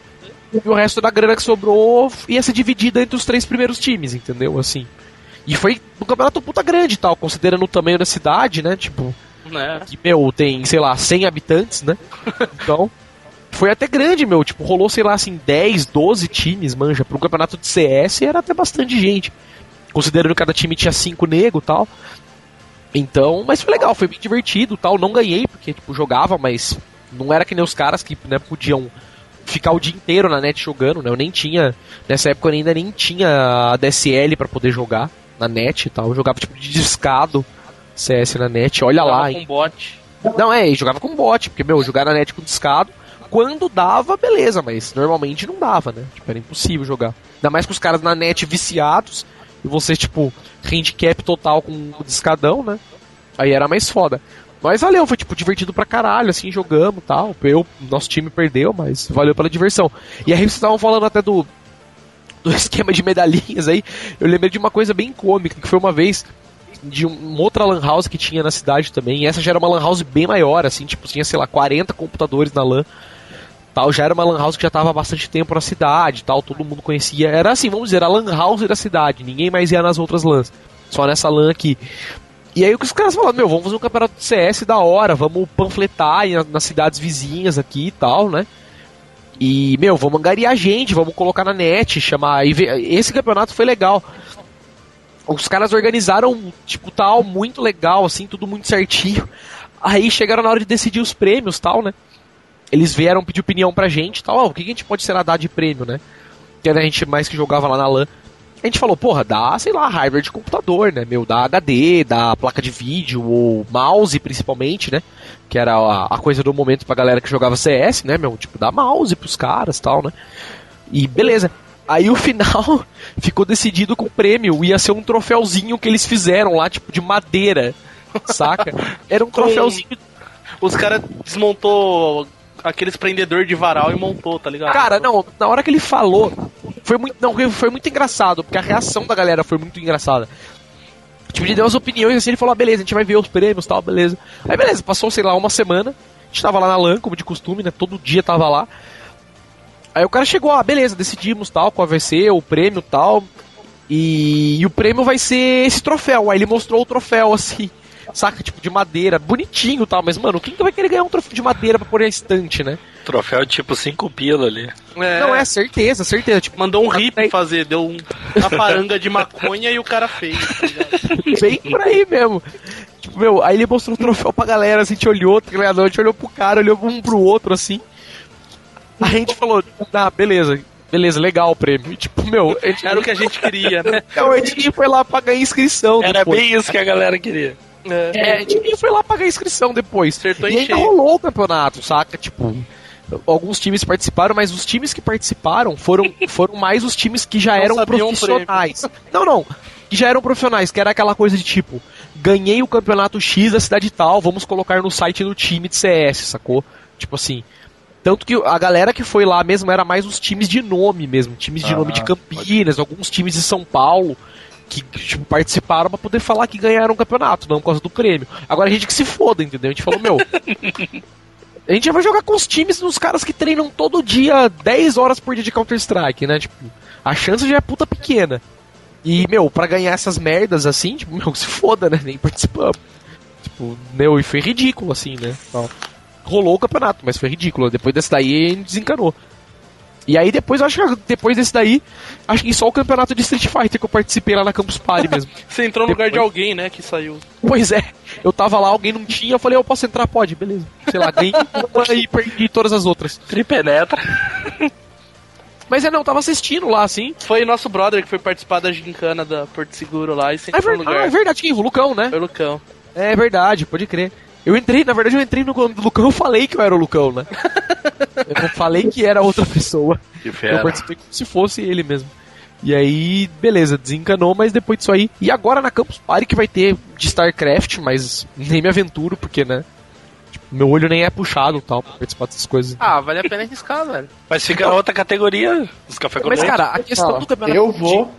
E o resto da grana que sobrou ia ser dividida entre os três primeiros times, entendeu? Assim. E foi um campeonato puta grande e tal, considerando o tamanho da cidade, né? Tipo, né? que, meu, tem, sei lá, 100 habitantes, né? Então, foi até grande, meu. Tipo, rolou, sei lá, assim, 10, 12 times, manja. Para um campeonato de CS era até bastante gente. Considerando que cada time tinha 5 nego e tal. Então, mas foi legal, foi bem divertido tal. Não ganhei, porque, tipo, jogava, mas não era que nem os caras que, né, podiam ficar o dia inteiro na net jogando, né? Eu nem tinha. Nessa época eu ainda nem tinha a DSL para poder jogar na net e tal. Eu jogava, tipo, de discado CS na net. Olha lá, hein? com bot. Não, é, jogava com bot, porque, meu, jogar na net com discado, quando dava, beleza, mas normalmente não dava, né? Tipo, era impossível jogar. Ainda mais com os caras na net viciados, e você, tipo, handicap total com o discadão, né? Aí era mais foda. Mas valeu, foi, tipo, divertido pra caralho, assim, jogamos e tal. Eu, nosso time perdeu, mas valeu pela diversão. E aí vocês estavam falando até do, do esquema de medalhinhas aí. Eu lembrei de uma coisa bem cômica, que foi uma vez de um- uma outra lan house que tinha na cidade também. Essa já era uma lan house bem maior, assim, tipo, tinha, sei lá, 40 computadores na lan. Tal, já era uma lan house que já tava há bastante tempo na cidade, tal, todo mundo conhecia. Era assim, vamos dizer, a lan house da cidade, ninguém mais ia nas outras lans. Só nessa lan aqui. E aí os caras falaram, meu, vamos fazer um campeonato de CS da hora, vamos panfletar nas cidades vizinhas aqui e tal, né? E, meu, vamos angariar gente, vamos colocar na net, chamar. Esse campeonato foi legal. Os caras organizaram, tipo, tal, muito legal, assim, tudo muito certinho. Aí chegaram na hora de decidir os prêmios, tal, né? Eles vieram pedir opinião pra gente, tal, ó, o que a gente pode será dar de prêmio, né? Que era a gente mais que jogava lá na LAN. A gente falou, porra, dá, sei lá, hardware de computador, né? Meu, dá HD, dá placa de vídeo, ou mouse principalmente, né? Que era a, a coisa do momento pra galera que jogava CS, né, meu? Tipo, dá mouse pros caras tal, né? E beleza. Aí o final ficou decidido com o prêmio, ia ser um troféuzinho que eles fizeram lá, tipo, de madeira, saca? Era um troféuzinho. Os caras desmontou aqueles prendedor de varal e montou, tá ligado? Cara, não, na hora que ele falou, foi muito, não, foi muito engraçado, porque a reação da galera foi muito engraçada. Tipo, ele deu as opiniões assim, ele falou, ah, beleza, a gente vai ver os prêmios tal, beleza. Aí beleza, passou, sei lá, uma semana, a gente tava lá na LAN, como de costume, né? Todo dia tava lá. Aí o cara chegou, ah, beleza, decidimos tal, qual vai ser o prêmio tal. E, e o prêmio vai ser esse troféu. Aí ele mostrou o troféu assim, saca, tipo de madeira, bonitinho e tal. Mas, mano, quem que vai querer ganhar um troféu de madeira pra pôr na estante, né? Troféu tipo 5 pila ali. É, Não é certeza, certeza. Tipo, Mandou um Aí- fazer, deu um- uma paranga de maconha e o cara fez, tá bem por aí mesmo. Tipo, meu, aí ele mostrou o troféu pra galera, assim, a gente olhou, tá ligado? A gente olhou pro cara, olhou um pro outro, assim. A gente falou, ah, beleza, beleza, legal o prêmio. E, tipo, meu, a gente, Era o que a gente queria, né? não, a gente foi lá pagar inscrição Era depois. bem isso que a galera queria. É, a gente foi lá pagar inscrição depois. Acertou e ainda rolou o campeonato, saca? Tipo, alguns times participaram, mas os times que participaram foram, foram mais os times que já Não eram profissionais. Não, não. Que já eram profissionais, que era aquela coisa de tipo, ganhei o campeonato X da cidade tal, vamos colocar no site do time de CS, sacou? Tipo assim. Tanto que a galera que foi lá mesmo era mais os times de nome mesmo, times de Ah, nome de Campinas, alguns times de São Paulo que tipo, participaram pra poder falar que ganharam o campeonato, não por causa do prêmio. Agora a gente que se foda, entendeu? A gente falou, meu. A gente vai jogar com os times dos caras que treinam todo dia 10 horas por dia de Counter-Strike, né? Tipo, a chance já é puta pequena. E, meu, pra ganhar essas merdas assim, tipo, meu, se foda, né? Nem participamos. Tipo, meu, e foi ridículo, assim, né? Rolou o campeonato, mas foi ridículo. Depois desse daí, a gente desencanou. E aí depois, eu acho que depois desse daí, acho que só o campeonato de Street Fighter que eu participei lá na Campus Party mesmo. Você entrou no lugar de Depois- alguém, né, que saiu. Pois é, eu tava lá, alguém não tinha, eu falei, eu posso entrar? Pode, beleza. Sei lá, ganhei e perdi todas as outras. Tripenetra. Mas é, não, eu tava assistindo lá, assim. Foi nosso brother que foi participar da gincana da Porto Seguro lá e você É, ver... no ah, lugar. é verdade, quem? O Lucão, né? Foi o Lucão. É verdade, pode crer. Eu entrei, na verdade, eu entrei no do Lucão, eu falei que eu era o Lucão, né? eu falei que era outra pessoa. Que Eu fera. participei como se fosse ele mesmo. E aí, beleza, desencanou, mas depois disso aí. E agora na Campus Party que vai ter de StarCraft, mas nem me aventuro, porque, né? tipo, meu olho nem é puxado e tal pra participar dessas coisas. Ah, vale a pena arriscar, velho. Mas fica outra categoria, os café com Mas, cara, a questão Ó, do campeonato. eu vou.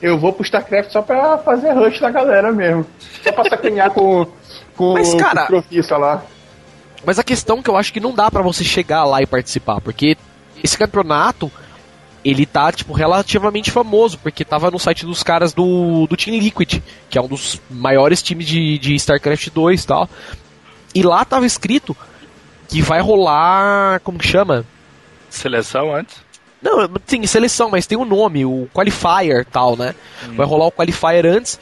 Eu vou pro StarCraft só pra fazer rush da galera mesmo. Só pra sacanear com, com, Mas, cara- com o profissa lá. Mas a questão que eu acho que não dá pra você chegar lá e participar, porque esse campeonato ele tá tipo relativamente famoso, porque tava no site dos caras do, do Team Liquid, que é um dos maiores times de, de StarCraft 2 e tal. E lá tava escrito que vai rolar, como que chama? Seleção antes. Não, sim, seleção, mas tem um nome, o Qualifier tal, né? Vai rolar o Qualifier antes.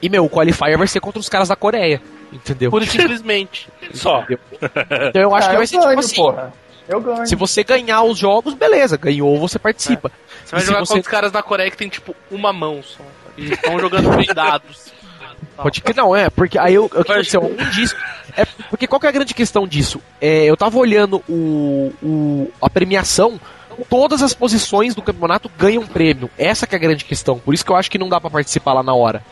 E, meu, o Qualifier vai ser contra os caras da Coreia. Entendeu? Pura e simplesmente. Só. Então eu acho Ah, que vai ser tipo ganho, assim. porra. Eu ganho. Se você ganhar os jogos, beleza, ganhou, você participa. Você vai E jogar você- contra os caras da Coreia que tem, tipo, uma mão só. E estão jogando blindados. Pode que não, é, porque aí eu, o que aconteceu? Um disso. É, porque qual que é a grande questão disso? É, eu tava olhando o, o, a premiação, todas as posições do campeonato ganham prêmio. Essa que é a grande questão. Por isso que eu acho que não dá pra participar lá na hora.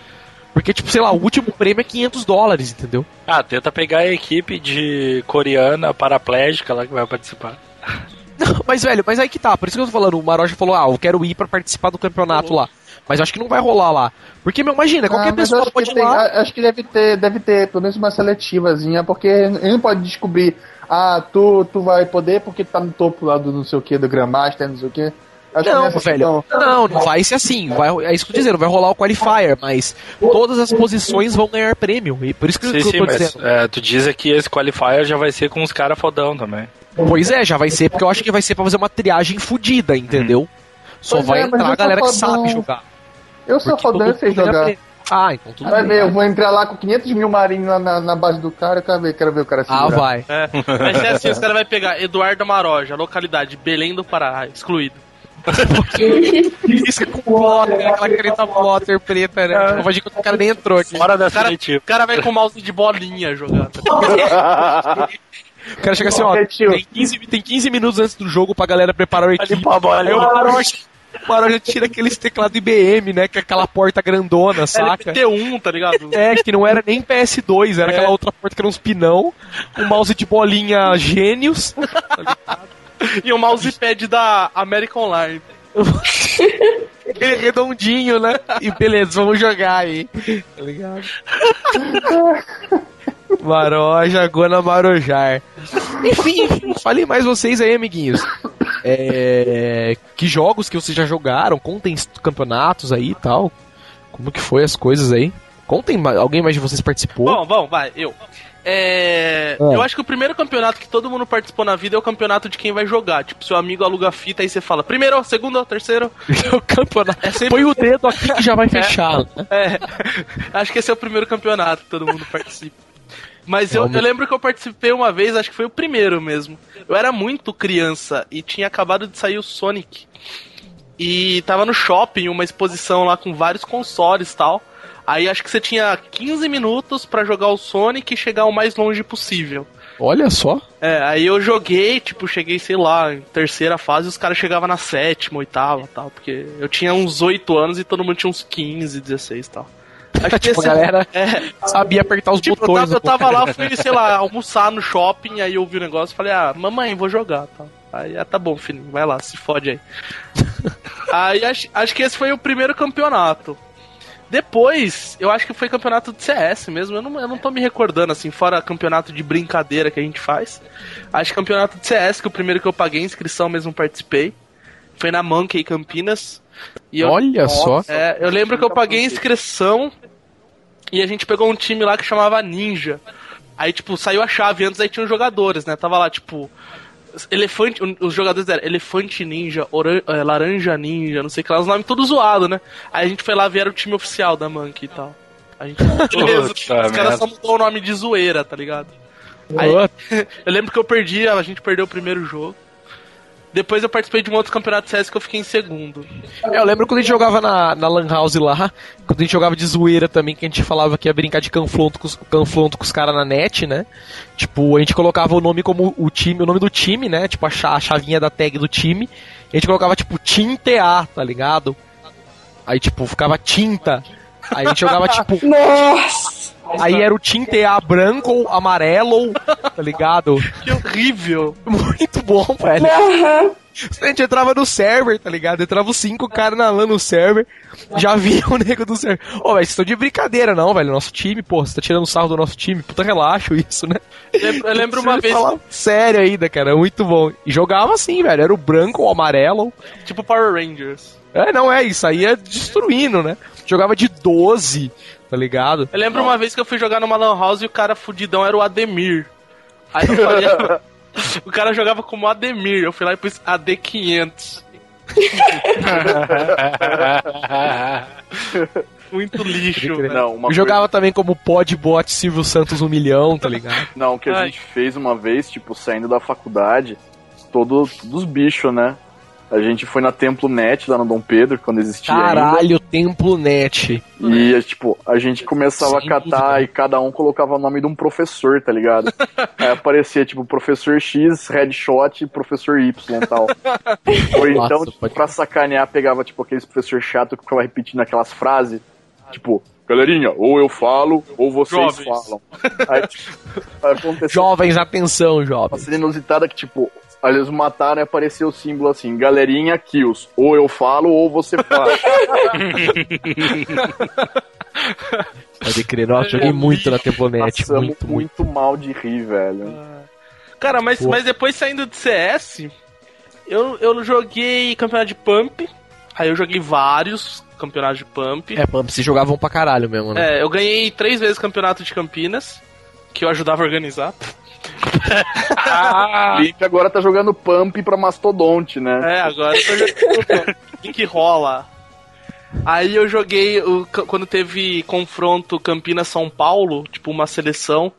Porque, tipo, sei lá, o último prêmio é 500 dólares, entendeu? Ah, tenta pegar a equipe de coreana paraplégica lá que vai participar. Não, mas, velho, mas aí que tá. Por isso que eu tô falando, o Maroja falou, ah, eu quero ir pra participar do campeonato lá. Mas acho que não vai rolar lá. Porque, meu, imagina, qualquer Ah, pessoa pode que ir tem- lá. Acho que deve ter, deve ter pelo menos uma seletivazinha, porque ele não pode descobrir, ah, tu, tu vai poder porque tá no topo lá do não sei o que, do Grandmaster, não sei o que. Acho Não, que velho. Não, não vai ser assim. Vai, é isso que eu tô dizendo, vai rolar o qualifier, mas todas as posições vão ganhar prêmio. E por isso que, Sim, que eu sim, tô mas dizendo. é, tu diz que esse qualifier já vai ser com os caras fodão também. Pois é, já vai ser, porque eu acho que vai ser pra fazer uma triagem fodida, entendeu? Só Pois vai é, mas entrar a galera que sabe jogar. Eu sou fodão vai jogar. Ah, então tudo Vai bem. ver, eu vou entrar lá com 500 mil marinhos lá na, na base do cara, eu quero ver, quero ver o cara Ah, segurar. vai. É, vai ser assim, os caras vão pegar Eduardo Amaroja, localidade Belém do Pará, excluído. Isso é com plotter, aquela caneta plotter preta, né? Tipo, Imagina que o cara nem entrou aqui. Fora da O cara, o cara vai com mouse de bolinha jogar. tá O cara chega assim, ó, É, tem 15, tem 15 minutos antes do jogo pra galera preparar o equipe. limpar a bola, Aí o limpa a bola. Maroja, o Maroja tira aqueles teclados IBM, né? Que é aquela porta grandona, saca? LPT1, tá ligado? É, que não era nem PS2, era É. aquela outra porta que era uns pinão, um mouse de bolinha gênios. E o mousepad da American Online. Aquele redondinho, né? E beleza, vamos jogar aí. Tá ligado? Maroja, Gona Marojar. Enfim, falem mais vocês aí, amiguinhos. É, que jogos que vocês já jogaram? Contem campeonatos aí e tal. Como que foi as coisas aí? Contem, alguém mais de vocês participou? Bom, bom, vai, eu. É, Ah. Eu acho que o primeiro campeonato que todo mundo participou na vida é o campeonato de quem vai jogar. Tipo, seu amigo aluga fita e você fala primeiro, segundo, terceiro. o campeonato. É sempre- Põe o dedo aqui que já vai fechar. né? É, acho que esse é o primeiro campeonato que todo mundo participa. Mas eu, eu lembro que eu participei uma vez, acho que foi o primeiro mesmo. Eu era muito criança e tinha acabado de sair o Sonic. E tava no shopping, uma exposição lá com vários consoles e tal. Aí acho que você tinha 15 minutos pra jogar o Sonic e chegar o mais longe possível. Olha só. É, aí eu joguei, tipo, cheguei, sei lá, em terceira fase, e os caras chegavam na sétima, oitava tal, porque eu tinha uns 8 anos e todo mundo tinha uns 15, 16 e tal. Acho que tipo, a esse- galera É, sabia apertar os tipo, eu botões. tava, eu tava lá, fui, sei lá, almoçar no shopping, aí eu vi o negócio e falei, ah, mamãe, vou jogar, tal. Aí, ah, tá bom, filhinho, vai lá, se fode aí. aí acho, acho que esse foi o primeiro campeonato. Depois, eu acho que foi campeonato de CS mesmo. Eu não, eu não tô me recordando, assim, fora campeonato de brincadeira que a gente faz. Acho que campeonato de CS, que o primeiro que eu paguei inscrição mesmo participei. Foi na Monkey Campinas. Eu, Olha só. é, eu lembro que eu paguei inscrição e a gente pegou um time lá que chamava Ninja. Aí, tipo, saiu a chave antes, aí tinha os jogadores, né? Tava lá, tipo. Elefante. Os jogadores eram Elefante Ninja, Oran- eh, Laranja Ninja, não sei o que lá, os nomes todos zoados, né? Aí a gente foi lá ver o time oficial da Monkey e tal. A gente. Beleza, os caras só mudou o nome de zoeira, tá ligado? Aí, eu lembro que eu perdi, a gente perdeu o primeiro jogo. Depois eu participei de um outro campeonato CS que eu fiquei em segundo. É, Eu lembro quando a gente jogava na, na Lan House lá, quando a gente jogava de zoeira também, que a gente falava que ia brincar de canflonto com os, canflonto com os caras na net, né? Tipo, a gente colocava o nome como o time, o nome do time, né? Tipo, a, a chavinha da tag do time. E a gente colocava, tipo, Tinta, tá ligado? Aí, tipo, ficava tinta. Aí a gente jogava, tipo, Nossa! Aí era o Tinta branco ou amarelo, tá ligado? Que horrível! Muito bom, velho. A gente entrava no server, tá ligado? Entrava os cinco caras na LAN no server, já via o nego do server. Ô, velho, vocês estão de brincadeira, não, velho. Nosso time, pô, você tá tirando sarro do nosso time. Puta relaxo isso, né? Eu lembro, uma vez, fala Sério ainda, cara, muito bom. E jogava assim, velho. Era o branco ou amarelo. tipo Power Rangers. É, não é, isso aí é destruindo, né? Jogava de 12, tá ligado? Eu lembro uma vez que eu fui jogar numa Lan House e o cara fudidão era o Ademir. Aí eu falei. o cara jogava como Ademir. Eu fui lá e pus AD500. Muito lixo. Não, uma jogava também como Podbot Silvio Santos um milhão, tá ligado? Não, o que a Ai. gente fez uma vez, tipo, saindo da faculdade, todos os bichos, né? A gente foi na Templo Net, lá no Dom Pedro, quando existia ainda. Caralho, Templo Net. E, tipo, a gente começava Sem a catar dúvida. e cada um colocava o nome de um professor, tá ligado? Aí aparecia, tipo, professor X, headshot e professor Y e tal. Ou então, Nossa, tipo, pra sacanear, pegava, tipo, aqueles professor chato que ficava repetindo aquelas frases. Tipo, galerinha, ou eu falo, ou vocês Jovens. falam. Aí, tipo, aconteceu Jovens, atenção, uma jovens. cena inusitada que, tipo, aí eles mataram e apareceu o símbolo assim, galerinha kills. Ou eu falo, ou você fala. Pode crer, nossa, joguei muito na Templo Net. Passamos Muito, muito. muito mal de rir, velho. Cara, mas, Pô. mas depois saindo de CS, eu, eu joguei campeonato de Pump. Aí eu joguei vários campeonatos de Pump. É, Pump, vocês jogavam pra caralho mesmo, né? É, eu ganhei três vezes campeonato de Campinas, que eu ajudava a organizar. Ah, agora tá jogando Pump pra Mastodonte, né? É, agora eu tô jogando. O que, rola? Aí eu joguei o- quando teve confronto Campinas-São Paulo, tipo uma seleção.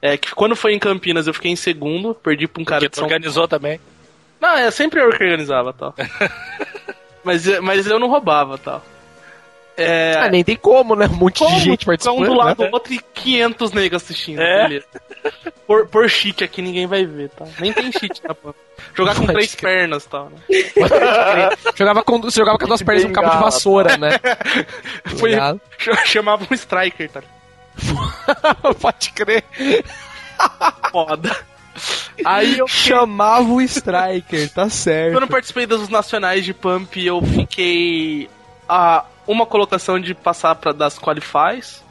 É, que quando foi em Campinas eu fiquei em segundo, perdi pra um cara que de São organizou também. Não, é sempre eu que organizava tal. mas, eu- mas eu não roubava tal. É, Ah, nem tem como, né? Um monte como de gente participando. um do lado né? do outro e 500 negros assistindo. É. beleza. Por, por cheat aqui ninguém vai ver, tá? Nem tem cheat na Pump. Jogar com Pode três crer. pernas tal, né? jogava com, você jogava com as duas pernas e um cabo de vassoura, né? Foi-? Chamava um striker, tá? Pode crer. Foda. Aí eu Chamava o Striker, tá certo. Quando eu participei dos nacionais de Pump, eu fiquei a uma colocação de passar para das qualifies.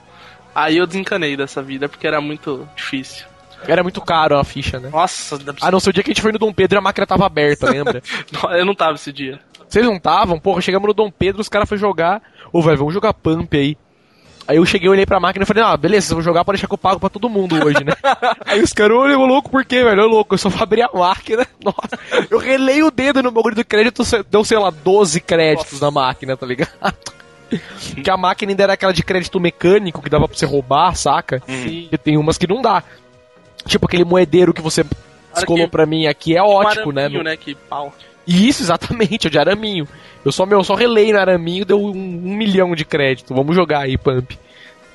Aí eu desencanei dessa vida, porque era muito difícil. Era muito caro a ficha, né? Nossa, Ah, não, sei o dia que a gente foi no Dom Pedro e a máquina tava aberta, lembra? eu não tava esse dia. Vocês não estavam? Porra, chegamos no Dom Pedro, os caras foram jogar. Ô, velho, vamos jogar Pump aí. Aí eu cheguei, olhei pra máquina e falei, ah, beleza, vocês vão jogar pra deixar que eu pago pra todo mundo hoje, né? aí os caras, olha, ô louco, por quê, velho? Ô louco, eu só vou abrir a máquina. Nossa, eu relei o dedo no bagulho do crédito, deu, sei lá, 12 créditos na máquina, tá ligado? que a máquina ainda era aquela de crédito mecânico que dava pra você roubar, saca? Sim. E tem umas que não dá. Tipo aquele moedeiro que você descolou pra mim aqui, é ótimo, né? Araminho, No- né? Que pau. Isso, exatamente, é o de araminho. Eu só, meu, só relei no araminho, deu um, um milhão de crédito. Vamos jogar aí, Pump.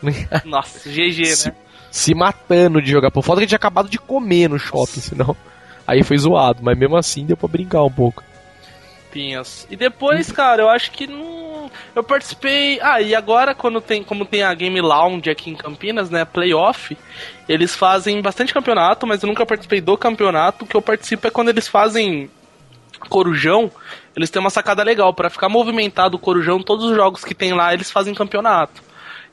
Nossa, GG, Se, né? se matando de jogar. Pô, foda que a gente tinha acabado de comer no shopping, senão. Aí foi zoado, mas mesmo assim deu pra brincar um pouco. Pinhas. E depois, cara, eu acho que não. Eu participei. Ah, e agora, quando tem, como tem a Game Lounge aqui em Campinas, né? Playoff, eles fazem bastante campeonato, mas eu nunca participei do campeonato. O que eu participo é quando eles fazem Corujão. Eles têm uma sacada legal. Pra ficar movimentado o Corujão, todos os jogos que tem lá, eles fazem campeonato.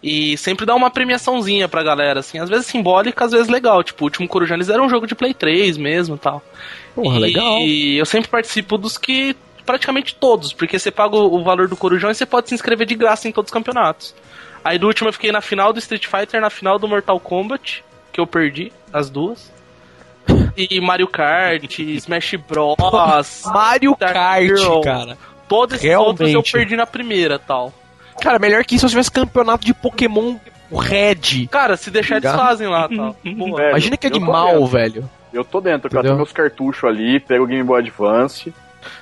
E sempre dá uma premiaçãozinha pra galera, assim, às vezes simbólica, às vezes legal. Tipo, o último Corujão eles eram um jogo de Play 3 mesmo e tal. Porra, e, legal. E eu sempre participo dos que. Praticamente todos, porque você paga o, valor do Corujão e você pode se inscrever de graça em todos os campeonatos. Aí do último eu fiquei na final do Street Fighter, na final do Mortal Kombat, que eu perdi, as duas. E Mario Kart, Smash Bros. Mario Dark Kart, Hero. cara. Todos esses outros eu perdi na primeira tal. Cara, melhor que isso se tivesse campeonato de Pokémon Red. Cara, se deixar eles fazem lá tal. É, Imagina que eu animal, dentro. velho. Eu tô dentro, eu Entendeu? cato meus cartuchos ali, pego o Game Boy Advance.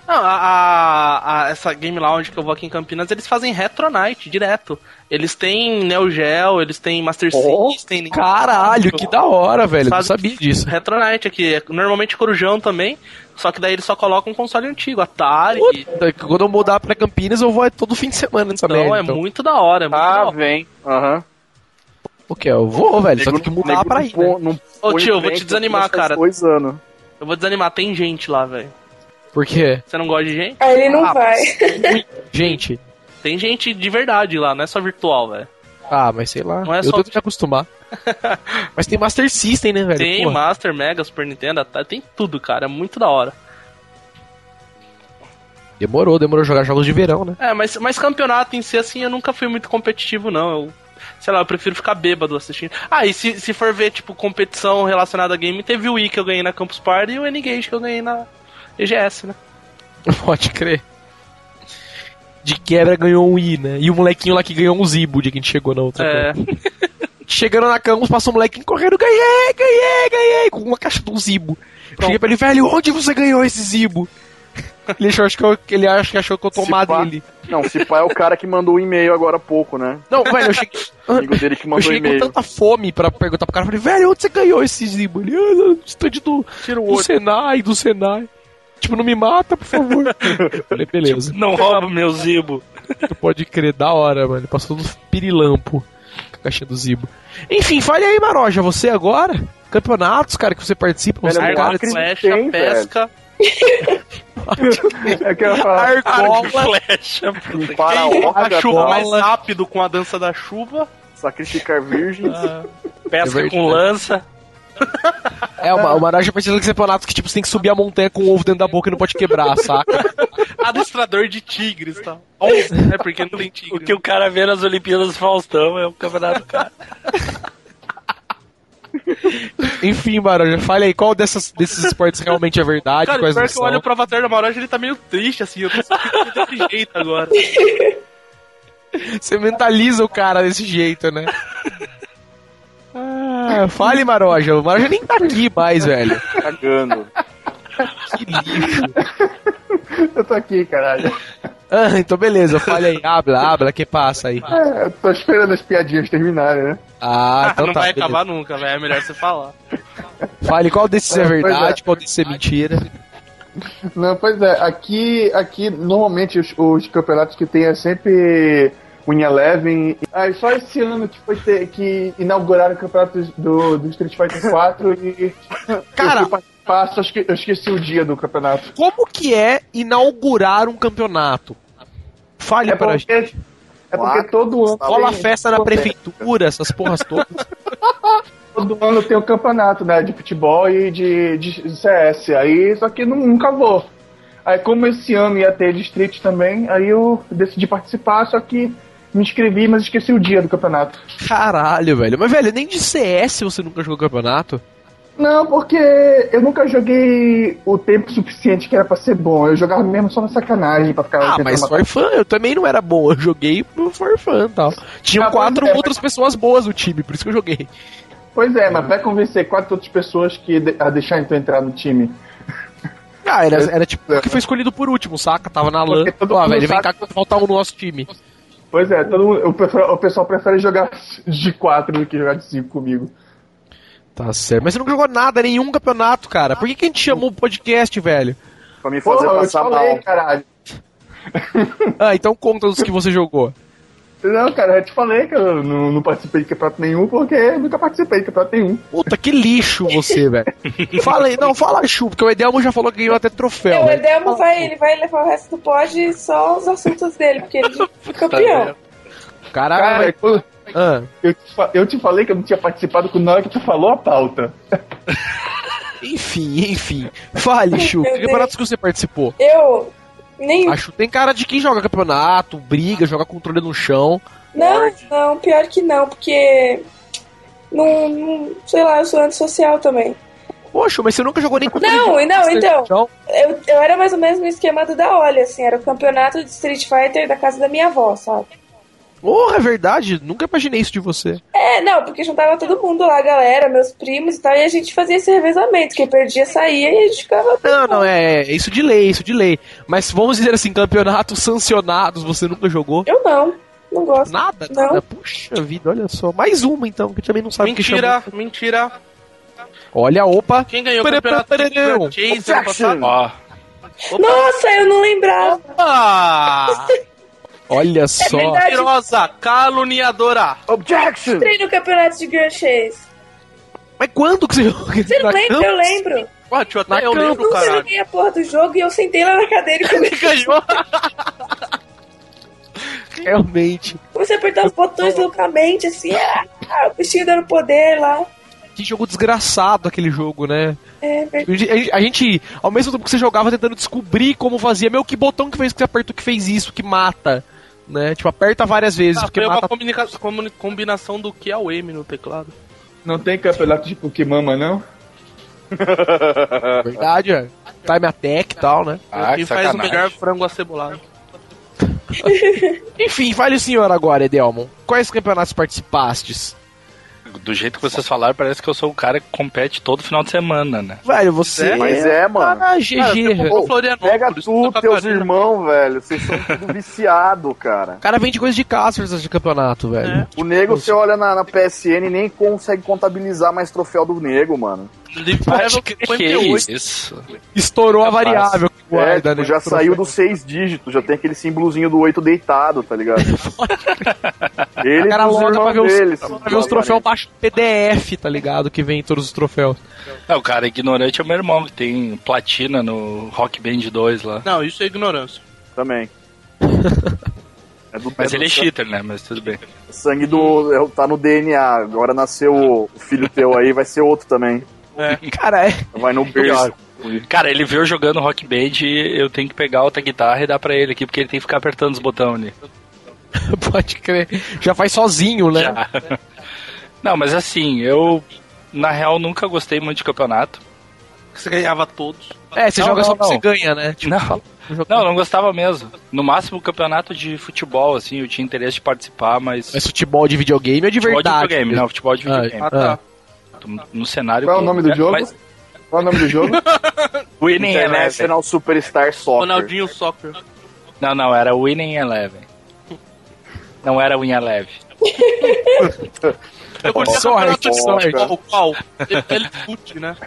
Não, a, a- a- essa Game Lounge que eu vou aqui em Campinas, eles fazem Retro Night direto. Eles têm Neo Geo, eles têm Master Oh, System. Caralho, que da hora, velho. Não Faz- sabia disso. Retro Night aqui. é Normalmente Corujão também. Só que daí eles só colocam um console antigo, Atari. Puta, quando eu mudar pra Campinas, eu vou todo fim de semana nessa Não, merda. é então. muito da hora. É muito da Ah, hora. vem. Aham. O que? Eu vou, velho. Só Nego- tem que mudar pra não ir. né? não Ô, tio, eu vou te desanimar, faz cara. Dois anos. Eu vou desanimar, tem gente lá, velho. Por quê? Você não gosta de gente? Aí ele não Ah, vai. Gente, Tem gente de verdade lá, não é só virtual, velho. ah, mas sei lá. Não é eu só- tento me acostumar. mas tem Master System, né, velho? Tem Porra. Master, Mega, Super Nintendo, tá- tem tudo, cara. É muito da hora. Demorou, demorou jogar jogos de verão, né? É, mas, mas campeonato em si, assim, eu nunca fui muito competitivo, não. Eu, sei lá, eu prefiro ficar bêbado assistindo. Ah, e se, se for ver, tipo, competição relacionada a game, teve o Wii que eu ganhei na Campus Party e o N-Gage que eu ganhei na EGS, né? Pode crer. De quebra ganhou um I, né? E o molequinho lá que ganhou um Zibo, de que a gente chegou na outra. É, Chegando na Campus, passou um molequinho correndo, ganhei, ganhei, ganhei, com uma caixa de um Zibo. Eu cheguei pra ele, velho, onde você ganhou esse Zibo? Ele achou, acho que eu, ele acho que achou que eu tomar pá. dele. Não, se pá é o cara que mandou o e-mail agora há pouco, né? Não, velho, eu cheguei, Amigo dele que eu mandou cheguei com tanta fome pra perguntar pro cara. Falei, velho, onde você ganhou esse Zibo? Ele, ah, no estande do, tira o do olho. Senai, do Senai. Tipo, não me mata, por favor. Eu falei, beleza. Não rouba meu Zibo. Pode crer, da hora, mano. Passou do pirilampo com a caixinha do Zibo. Enfim, fale aí, Maroja, você agora? Campeonatos, cara, que você participa, você é um cara Acre flecha, tem, pesca. É que eu ia falar, Argola, Flecha. Paraoga, A chuva mais rápido com a dança da chuva. sacrificar virgens. Pesca É com lança. É, o, o Maroja precisa de campeonatos que, tipo, você tem que subir a montanha com o ovo dentro da boca e não pode quebrar, saca? Adestrador de tigres, tá? 11, né? Porque não tem O tigre. que o cara vê nas Olimpíadas do Faustão é o campeonato do cara. Enfim, Maroja, fale aí, qual dessas, desses esportes realmente é verdade? Cara, quais pior que eu olho pro avatar da Maroja, ele tá meio triste, assim. Eu tô sentindo desse jeito agora. Você mentaliza o cara desse jeito, né? Ah, fale, Maroja. O Maroja nem tá aqui mais, velho. Cagando. Que lixo. Eu tô aqui, caralho. Ah, então beleza, fale aí. Habla, habla, que passa aí. É, tô esperando as piadinhas terminarem, né? Ah, então não tá. vai beleza. acabar nunca, velho. É melhor você falar. Fale qual desses é É, verdade, é. qual desses é mentira. Não, pois é, aqui, aqui normalmente os, os campeonatos que tem é sempre Win Eleven. Ah, e só esse ano que foi ter, que inauguraram o campeonato do, do Street Fighter 4 e. Cara- eu esqueci o dia do campeonato. Como que é inaugurar um campeonato? Fale É pra gente. é porque todo ano. Rola tem- festa na prefeitura, essas porras todas. Todo ano tem o campeonato, né? De futebol e de, de CS. Aí, só que nu- nunca vou. Aí, como esse ano ia ter de Street também, aí eu decidi participar, só que me inscrevi, mas esqueci o dia do campeonato. Caralho, velho. Mas, velho, nem de CS você nunca jogou campeonato? Não, porque eu nunca joguei o tempo suficiente que era pra ser bom. Eu jogava mesmo só na sacanagem pra ficar Ah, mas matar. for fun, eu também não era bom. Eu joguei pro for fun e tal. Tinham Ah, quatro é, outras pessoas boas no time, por isso que eu joguei. Pois é, mas vai convencer quatro outras pessoas que de- a deixarem tu entrar no time. Ah, era, era tipo o que foi escolhido por último, saca? Tava na LAN. Ah, velho, vem cá que falta um no nosso time. Pois é, todo mundo- o, pessoal, o pessoal prefere jogar de quatro do que jogar de cinco comigo. Tá certo. Mas você não jogou nada, nenhum campeonato, cara. Por que, que a gente chamou o podcast, velho? Pra me fazer eu te passar falei, mal. caralho. Ah, então conta dos que você jogou. Não, cara, eu te falei que eu não, não participei de campeonato nenhum porque eu nunca participei de campeonato nenhum. Puta, que lixo você, velho. Fala aí, não, fala Chu, porque o Edelmo já falou que ganhou até troféu. É, o velho. Edelmo vai, ele vai levar o resto do pod só os assuntos dele, porque ele foi campeão. Caralho, Cara, Ah, eu, te, eu te falei que eu não tinha participado quando na hora que tu falou a pauta. enfim, enfim. Fale, Chu, que campeonatos que você participou? Eu. Nem. A Chu tem cara de quem joga campeonato, briga, joga controle no chão. Não, não, pior que não, porque. Não, não. Sei lá, eu sou antissocial também. Poxa, mas você nunca jogou nem controle Não, de- não, então. Eu, eu era mais ou menos no esquema do da Olha, assim, era o campeonato de Street Fighter da casa da minha avó, sabe? Porra, é verdade. Nunca imaginei isso de você. É, não, porque juntava todo mundo lá, a galera, meus primos e tal, e a gente fazia esse revezamento. Quem perdia saía e a gente ficava. Não, não, é, é isso de lei, isso de lei. Mas vamos dizer assim, campeonatos sancionados você nunca jogou? Eu não, não gosto. Nada? Não. Nada? Puxa vida, olha só. Mais uma então, que também não sabe o que Mentira, chamou. mentira. Olha, opa. Quem ganhou o campeonato Nossa, eu não lembrava. Ah! Olha só. verdade. Mentirosa, caluniadora. Objection! Entrei no campeonato de Grand Chase. Mas quando que você jogou? Você não Na lembra? Campos? Eu lembro. Ué, tio, Na até eu Campos. lembro, Nunca caralho. joguei a porra do jogo e eu sentei lá na cadeira e comecei, Ganhou. Realmente. comecei a apertar os botões loucamente, assim, ah, o bichinho dando poder lá. Que jogo desgraçado aquele jogo, né? É, verdade. A gente, a gente, ao mesmo tempo que você jogava tentando descobrir como fazia, meu, que botão que fez que você apertou que fez isso, que mata. Né? Tipo, aperta várias vezes, Ah, porque uma mata. comuni- combinação do Q ao M no teclado. Não tem campeonato de Pokémon, não? Verdade, é. Time Attack e tal, né? ah, Quem que faz o melhor frango acebolado. Enfim, fale o senhor agora, Edelmon. Quais campeonatos participastes? Do jeito que vocês falaram, parece que eu sou o cara que compete todo final de semana, né? Velho, você. É, mas é, mano. Ah, GG. Florianópolis, Pega Santa tu, teus irmãos, velho. Vocês são tudo viciado, cara. O cara vende coisa de Casters de campeonato, velho. É. O nego, você olha na, na PSN e nem consegue contabilizar mais troféu do nego, mano. Livre level que 58. isso. Estourou a Capaz. variável que É, guarda, tipo, né? já saiu dos seis dígitos, já tem aquele símbolozinho do oito deitado, tá ligado? Ele O cara os loga pra ver os, deles. pra ver os troféus baixo PDF, tá ligado? Que vem todos os troféus. É, o cara ignorante é o meu irmão, que tem platina no Rock Band 2 lá. Não, isso é ignorância. Também. É do, Mas é ele é cheater, né? Mas tudo bem. sangue do. é, Tá no DNA. Agora nasceu o filho teu aí, vai ser outro também. Cara, é. Vai no berço. Cara, ele viu eu jogando Rock Band e eu tenho que pegar outra guitarra e dar pra ele aqui, porque ele tem que ficar apertando os botões ali. Pode crer. Já faz sozinho, né? Já. Não, mas assim, eu na real, nunca gostei muito de campeonato. Você ganhava todos. É, você Não, joga não, só porque não. você ganha, né? Tipo, Não. Não, não gostava mesmo. No máximo, campeonato de futebol, assim, eu tinha interesse de participar, mas. Mas futebol de videogame é de futebol de verdade. videogame, não, futebol de Ah, videogame. Ah, tá. No cenário. Qual é o nome do é, jogo? Mas Qual é o nome do jogo? Winning Eleven. International Superstar Soccer. Ronaldinho Soccer. Não, não, era Winning Eleven. Não era Win Eleven. Eu curti Sorte, campeonato de sorte. futebol, qual? Ele, fute, né?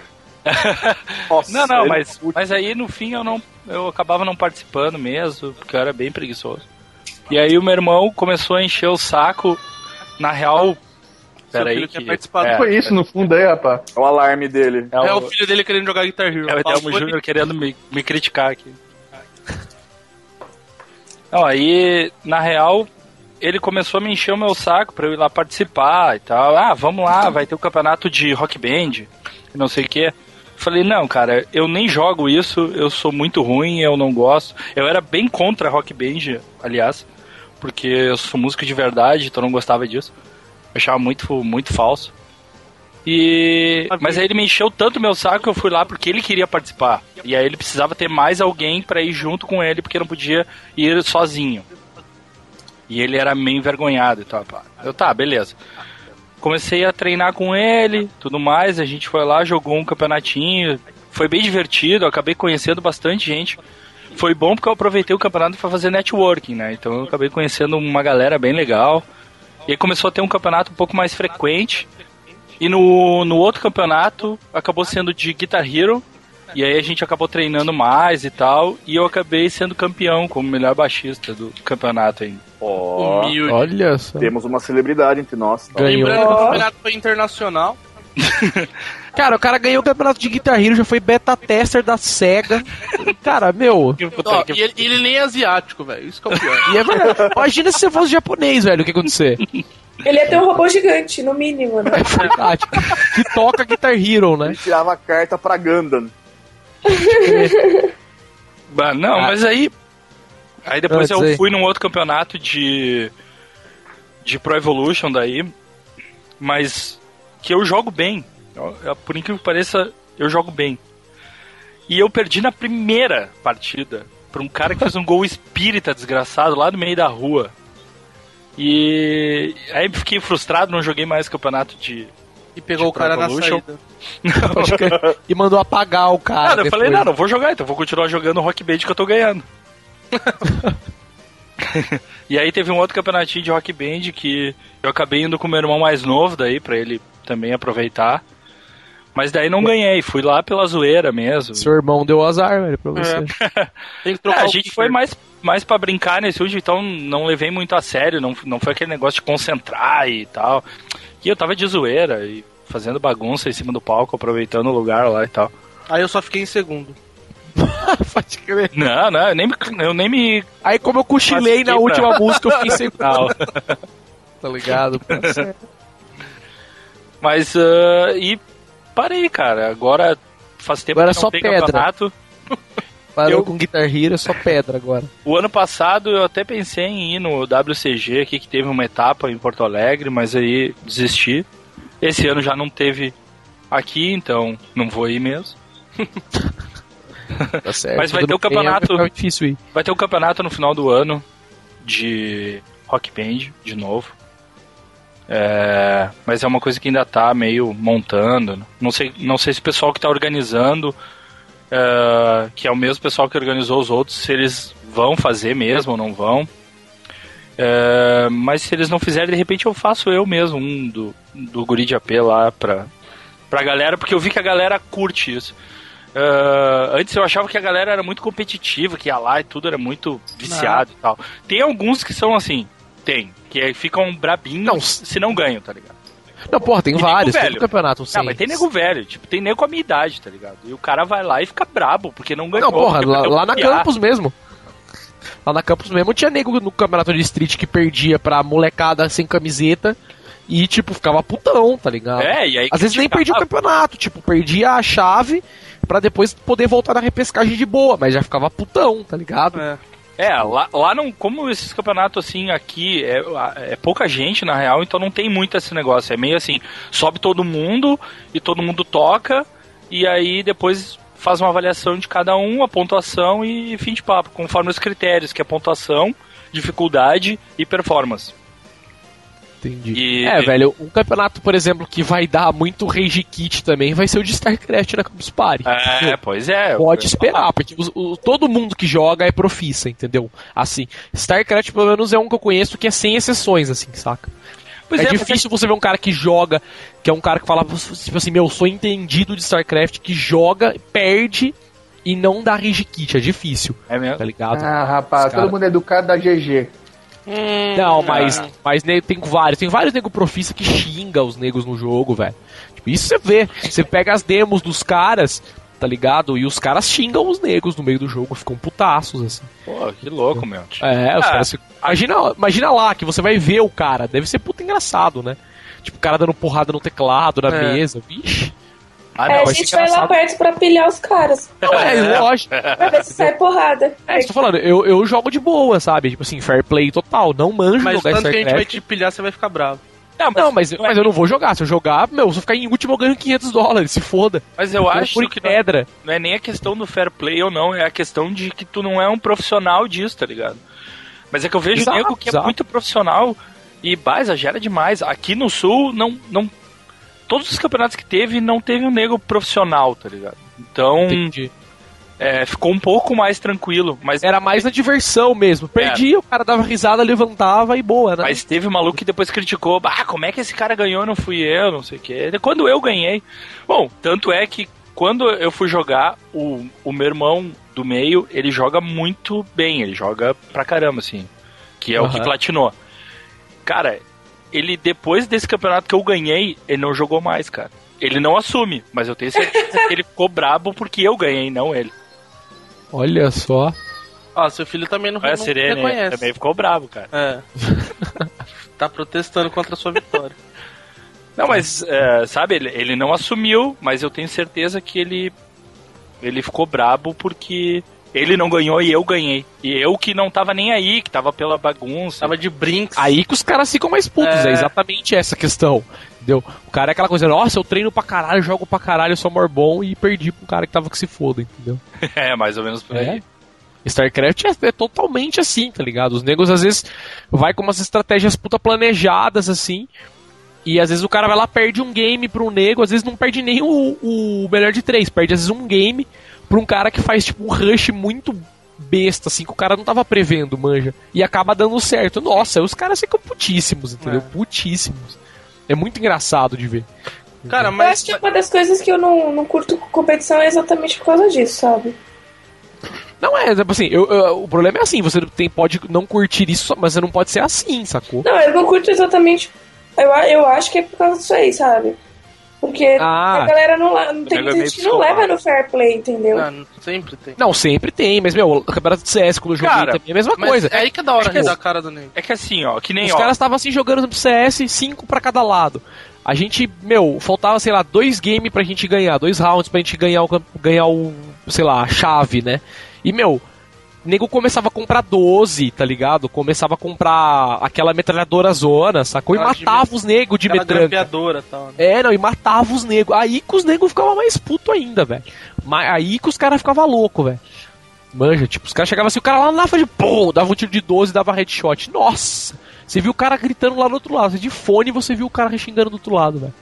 Nossa, Não, não, mas, mas aí no fim eu não eu acabava não participando mesmo, porque eu era bem preguiçoso. E aí o meu irmão começou a encher o saco, na real. Filho tinha que, participado. é, Foi isso no fundo aí, rapaz. É o alarme dele. é, o, É o filho dele querendo jogar Guitar Hero. é o Edelmo Júnior querendo me, me criticar aqui. Não, aí, na real, ele começou a me encher o meu saco pra eu ir lá participar e tal. Ah, vamos lá, vai ter o campeonato de rock band, e não sei o quê. Falei, não, cara, eu nem jogo isso, eu sou muito ruim, eu não gosto. Eu era bem contra rock band, aliás, porque eu sou músico de verdade, então eu não gostava disso. Eu achava muito, muito falso. E. Mas aí ele me encheu tanto meu saco que eu fui lá porque ele queria participar. E aí ele precisava ter mais alguém pra ir junto com ele, porque não podia ir sozinho. E ele era meio envergonhado e tal. Eu, tá, beleza. Comecei a treinar com ele, tudo mais. A gente foi lá, jogou um campeonatinho. Foi bem divertido, eu acabei conhecendo bastante gente. Foi bom porque eu aproveitei o campeonato pra fazer networking, né? Então eu acabei conhecendo uma galera bem legal. E aí começou a ter um campeonato um pouco mais frequente. E no, no outro campeonato acabou sendo de Guitar Hero. E aí a gente acabou treinando mais e tal. E eu acabei sendo campeão como melhor baixista do campeonato ainda. Ó, Humilde. Olha só. temos uma celebridade entre nós. Tá? Lembrando que o campeonato foi internacional. Cara, o cara ganhou o campeonato de Guitar Hero, já foi beta tester da SEGA. Cara, meu. Ó, e ele, ele nem é asiático, velho. Isso que é o pior. E é verdade. Imagina se você fosse japonês, velho, o que ia acontecer? Ele ia ter um robô gigante, no mínimo, né? É verdade. Que toca Guitar Hero, né? Ele tirava a carta pra Gundam. Bah, não, Ah. mas aí. Aí depois Ah, eu sei. fui num outro campeonato de. De Pro Evolution daí. Mas. Que eu jogo bem. Eu- por incrível que pareça, eu jogo bem. E eu perdi na primeira partida. Pra um cara que fez um gol espírita desgraçado lá no meio da rua. E aí fiquei frustrado, não joguei mais campeonato de. E pegou o Pro cara na saída. E mandou apagar o cara. Cara, eu falei, não, não vou jogar, então vou continuar jogando o Rock Band que eu tô ganhando. e aí teve um outro campeonatinho de Rock Band que eu acabei indo com meu irmão mais novo daí, pra ele também aproveitar. Mas daí não ganhei, fui lá pela zoeira mesmo. Seu irmão deu azar, velho, pra você. Tem que É, a gente foi mais, mais pra brincar nesse último, então não levei muito a sério, não, não foi aquele negócio de concentrar e tal. E eu tava de zoeira e fazendo bagunça em cima do palco, aproveitando o lugar lá e tal. Aí eu só fiquei em segundo. Pode crer. Não, não, eu nem, me- eu nem me Aí, como eu cochilei na pra- última música, eu fiquei sem Não. Tá ligado? Mas, ah, e parei, cara. Agora faz tempo Agora que é não só tem pedra. campeonato. Parou Eu- com Guitar Hero, é só pedra agora. O ano passado eu até pensei em ir no WCG aqui, que teve uma etapa em Porto Alegre, mas aí desisti. Esse ano já não teve aqui, então não vou ir mesmo. Tá certo. Mas vai Tudo ter o bem, campeonato. É difícil ir. Vai ter um campeonato no final do ano de Rock Band, de novo. É, mas é uma coisa que ainda tá meio montando. Não sei, não sei se o pessoal que tá organizando, é, que é o mesmo pessoal que organizou os outros, se eles vão fazer mesmo ou não vão. É, mas se eles não fizerem, de repente eu faço eu mesmo um do, do Guri de AP lá pra, pra galera, porque eu vi que a galera curte isso. Ah, antes eu achava que a galera era muito competitiva, que ia lá e tudo era muito viciado e tal. Tem alguns que são assim, tem, que ficam brabinhos Não, se não ganham, tá ligado? Não, porra, tem E vários. Tem velho. um campeonato sim. Ah, mas tem nego velho, tipo, tem nego com a minha idade, tá ligado? E o cara vai lá e fica brabo, porque não ganhou. Não, porra, lá, lá na. Campus mesmo. Lá na Campus mesmo tinha nego no campeonato de street que perdia pra molecada sem camiseta e, tipo, ficava putão, tá ligado? É, e aí Às vezes nem perdia o campeonato, tipo, perdia a chave pra depois poder voltar na repescagem de boa, mas já ficava putão, tá ligado? É. É, lá, lá não. Como esses campeonatos assim aqui é, é pouca gente na real, então não tem muito esse negócio. É meio assim, sobe todo mundo e todo mundo toca, e aí depois faz uma avaliação de cada um, a pontuação e fim de papo, conforme os critérios, que é pontuação, dificuldade e performance. Entendi. E- É, velho, um campeonato, por exemplo, que vai dar muito rage kit também vai ser o de StarCraft na Campus Party. É, pois é. Pode esperar, porque os- o- todo mundo que joga é profissa, entendeu? Assim, StarCraft pelo menos é um que eu conheço que é sem exceções, assim, saca? Pois é, é, difícil você ver um cara que joga, que é um cara que fala, tipo assim, meu, sou entendido de StarCraft, que joga, perde e não dá rage kit. É difícil, É mesmo. tá ligado? Ah, rapaz, todo mundo é educado da GG. Não, mas, mas ne- tem vários. Tem vários nego profissa que xinga os negros no jogo, velho. Tipo, isso você vê. Você pega as demos dos caras, tá ligado? E os caras xingam os negros no meio do jogo, ficam putaços, assim. Pô, que louco, meu. É, os Ah. caras ficam- imagina, imagina lá que você vai ver o cara. Deve ser puta engraçado, né? Tipo, o cara dando porrada no teclado, na É. mesa. Vixe. Ah, É, não. a vai ser gente vai lá perto pra pilhar os caras. Não, é, lógico. Pra ver se sai porrada. É, isso que eu tô falando, eu, eu jogo de boa, sabe? Tipo assim, fair play total. Não manjo Mas jogar tanto que a gente vai te pilhar, você vai ficar bravo. Não, mas, Não, mas, mas eu não vou jogar. Se eu jogar, meu, se eu ficar em último, eu ganho 500 dólares. Se foda. mas eu Eu acho fui que não, pedra. não é nem a questão do fair play ou não, é a questão de que tu não é um profissional disso, tá ligado? Mas é que eu vejo Exato, nego que é exato. muito profissional e bah, exagera demais. Aqui no sul, não, não. Todos os campeonatos que teve, não teve um nego profissional, tá ligado? Então, Entendi. é, ficou um pouco mais tranquilo. Mas, Era mais na diversão mesmo. Perdia, o cara dava risada, levantava e boa, né? mas teve um maluco que depois criticou: ah, como é que esse cara ganhou não fui eu, não sei o quê. Quando eu ganhei. Bom, tanto é que quando eu fui jogar, o, o meu irmão do meio, ele joga muito bem, ele joga pra caramba, assim. Que é o que platinou. Cara, ele depois desse campeonato que eu ganhei, ele não jogou mais, cara. Ele não assume, mas eu tenho certeza que ele ficou brabo porque eu ganhei, não ele. Olha só. Ó, seu filho também não, Olha não Sirene reconhece. também ficou bravo, cara. É. tá protestando contra a sua vitória. Não, mas, é, sabe, ele, ele não assumiu, mas eu tenho certeza que ele, ele ficou brabo porque ele não ganhou e eu ganhei. E eu que não tava nem aí, que tava pela bagunça. Tava de brinks. Aí que os caras ficam mais putos, é. É. exatamente essa questão. Entendeu? O cara é aquela coisa, nossa, eu treino pra caralho, jogo pra caralho, sou morbom e perdi pro cara que tava que se foda, entendeu? É, mais ou menos por aí. É. StarCraft é, é totalmente assim, tá ligado? Os negros às vezes vai com umas estratégias puta planejadas assim. E às vezes o cara vai lá perde um game um nego, às vezes não perde nem o, o melhor de três, perde às vezes um game pra um cara que faz tipo um rush muito besta, assim, que o cara não tava prevendo, manja. E acaba dando certo. Nossa, os caras ficam putíssimos, entendeu? É. Putíssimos. É muito engraçado de ver. Cara, Eu acho mas. que uma das coisas que eu não, não curto competição é exatamente por causa disso, sabe? Não é, tipo assim, eu- eu- o problema é assim, você tem, pode não curtir isso, mas você não pode ser assim, sacou? Não, eu não curto exatamente. Eu, eu acho que é por causa disso aí, sabe? Porque Ah. a galera não, não tem é gente que não leva no fair play, entendeu? Ah, sempre tem. Não, sempre tem, mas, meu, o campeonato de CS, quando eu joguei Cara, também, é a mesma Mas coisa. é aí que é da hora Tipo, rir da cara do nego. É que assim, ó, que nem Os ó. caras estavam assim jogando no CS, cinco pra cada lado. A gente, meu, faltava, sei lá, dois games pra gente ganhar, dois rounds pra gente ganhar o, ganhar o sei lá, a chave, né? E, meu, nego começava a comprar 12, tá ligado? Começava a comprar aquela metralhadora zona, sacou? E matava os negros de metranca. e tal. né? É, não, e matava os negros. Aí que os negros ficavam mais puto ainda, velho. Aí que os caras ficavam loucos, velho. Manja, tipo, os caras chegavam assim, o cara lá na frente, pô, dava um tiro de 12 dava headshot. Nossa! Você viu o cara gritando lá do outro lado. De fone você viu o cara xingando do outro lado, velho.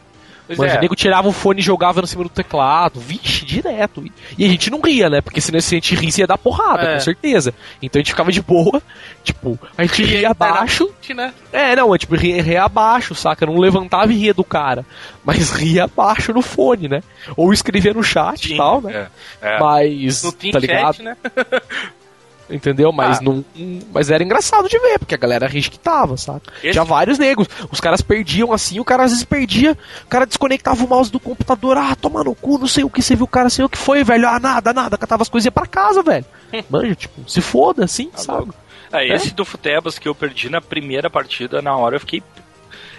Pois Manja, é. o nego tirava o fone e jogava no cima do teclado. Vixe, direto. E a gente não ria, né? Porque senão se a gente risse ia dar porrada, É. com certeza. Então a gente ficava de boa. Tipo, a gente ria abaixo. Né? É, não, é tipo, ria, ria abaixo, saca? Não levantava e ria do cara. Mas ria abaixo no fone, né? Ou escrevia no chat e tal, né? É, é. Mas. No tá ligado? Chat, né? Entendeu? Mas Ah. não. Mas era engraçado de ver, porque a galera risquitava, saca? Esse- Tinha vários negros. Os caras perdiam assim, o cara às vezes perdia, o cara desconectava o mouse do computador, ah, toma no cu, não sei o que, você viu o cara, sei o que foi, velho. Ah, nada, nada, catava as coisas e ia pra casa, velho. Manja, tipo, se foda, assim, sabe? louco. É, esse do Futebas que eu perdi na primeira partida, na hora eu fiquei.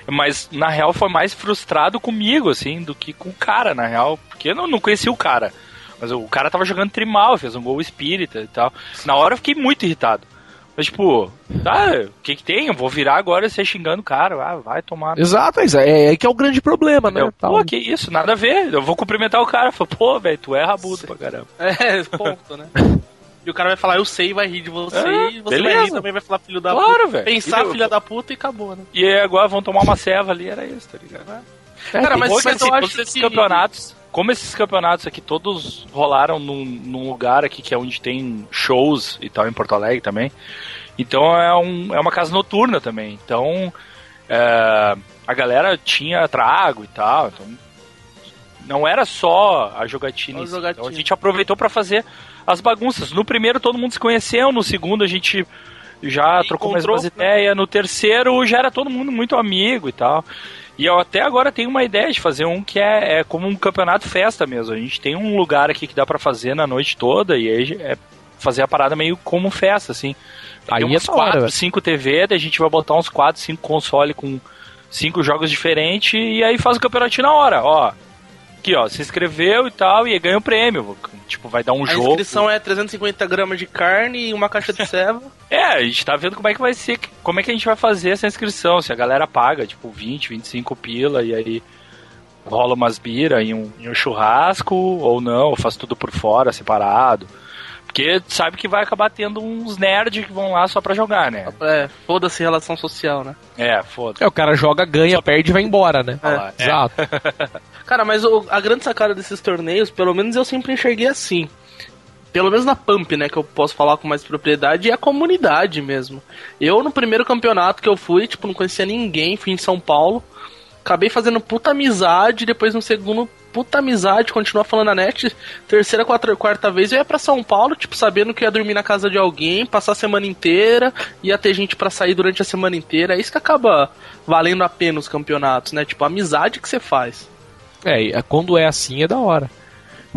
Mas na real foi mais frustrado comigo, assim, do que com o cara, na real. Porque eu não, não conhecia o cara. Mas o cara tava jogando trimal, fez um gol espírita e tal. Na hora eu fiquei muito irritado. Mas, tipo, tá, o que que tem? Eu vou virar agora e você xingando o cara. Ah, vai tomar. Exato, é, é, é que é o grande problema, né? Eu, Tal. pô, que isso, nada a ver. Eu vou cumprimentar o cara. Falo, pô, velho, tu é rabudo pra caramba. É, ponto, né? E o cara vai falar, eu sei, vai rir de você, É, e você vai beleza. rir também, vai falar filho da Claro, puta. velho. Pensar E eu- filha da puta e acabou, né? E aí agora vão tomar uma ceva ali, era isso, tá ligado? É, Cara, mas, mas eu acho esses que... campeonatos, como esses campeonatos aqui todos rolaram num, num lugar aqui que é onde tem shows e tal, em Porto Alegre também. Então é, um, é uma casa noturna também. Então é, a galera tinha trago e tal. Então não era só a jogatina. Jogatina. Então a gente aproveitou pra fazer as bagunças. No primeiro todo mundo se conheceu, no segundo a gente já trocou mais umas ideias, no terceiro já era todo mundo muito amigo e tal. E eu até agora tenho uma ideia de fazer um que é, é como um campeonato festa mesmo. A gente tem um lugar aqui que dá pra fazer na noite toda e aí é fazer a parada meio como festa, assim. Aí tem é uns da hora, quatro, velho. cinco TV, daí a gente vai botar uns quatro, cinco console com cinco jogos diferentes e aí faz o campeonatinho na hora, ó. Aqui, ó, se inscreveu e tal, e ganha um prêmio. Tipo, vai dar um A jogo. inscrição é 350 gramas de carne e uma caixa de ceva. É, a gente tá vendo como é que vai ser, como é que a gente vai fazer essa inscrição, se a galera paga, tipo, 20, 25 pila, e aí rola umas bira em um, em um churrasco, ou não, ou faz tudo por fora, separado. Porque sabe que vai acabar tendo uns nerds que vão lá só pra jogar, né? É, foda-se relação social, né? É, foda. É, o cara joga, ganha, perde e vai embora, né? É. Exato. Cara, mas o- a grande sacada desses torneios, pelo menos eu sempre enxerguei assim. Pelo menos na Pump, né, que eu posso falar com mais propriedade, é a comunidade mesmo. Eu, no primeiro campeonato que eu fui, tipo, não conhecia ninguém, fui em São Paulo. Acabei fazendo puta amizade, depois no segundo, puta amizade, continua falando a net. Terceira, quarta, quarta vez eu ia pra São Paulo, tipo, sabendo que ia dormir na casa de alguém, passar a semana inteira, ia ter gente pra sair durante a semana inteira. É isso que acaba valendo a pena os campeonatos, né? Tipo, a amizade que você faz. É, é, quando é assim é da hora.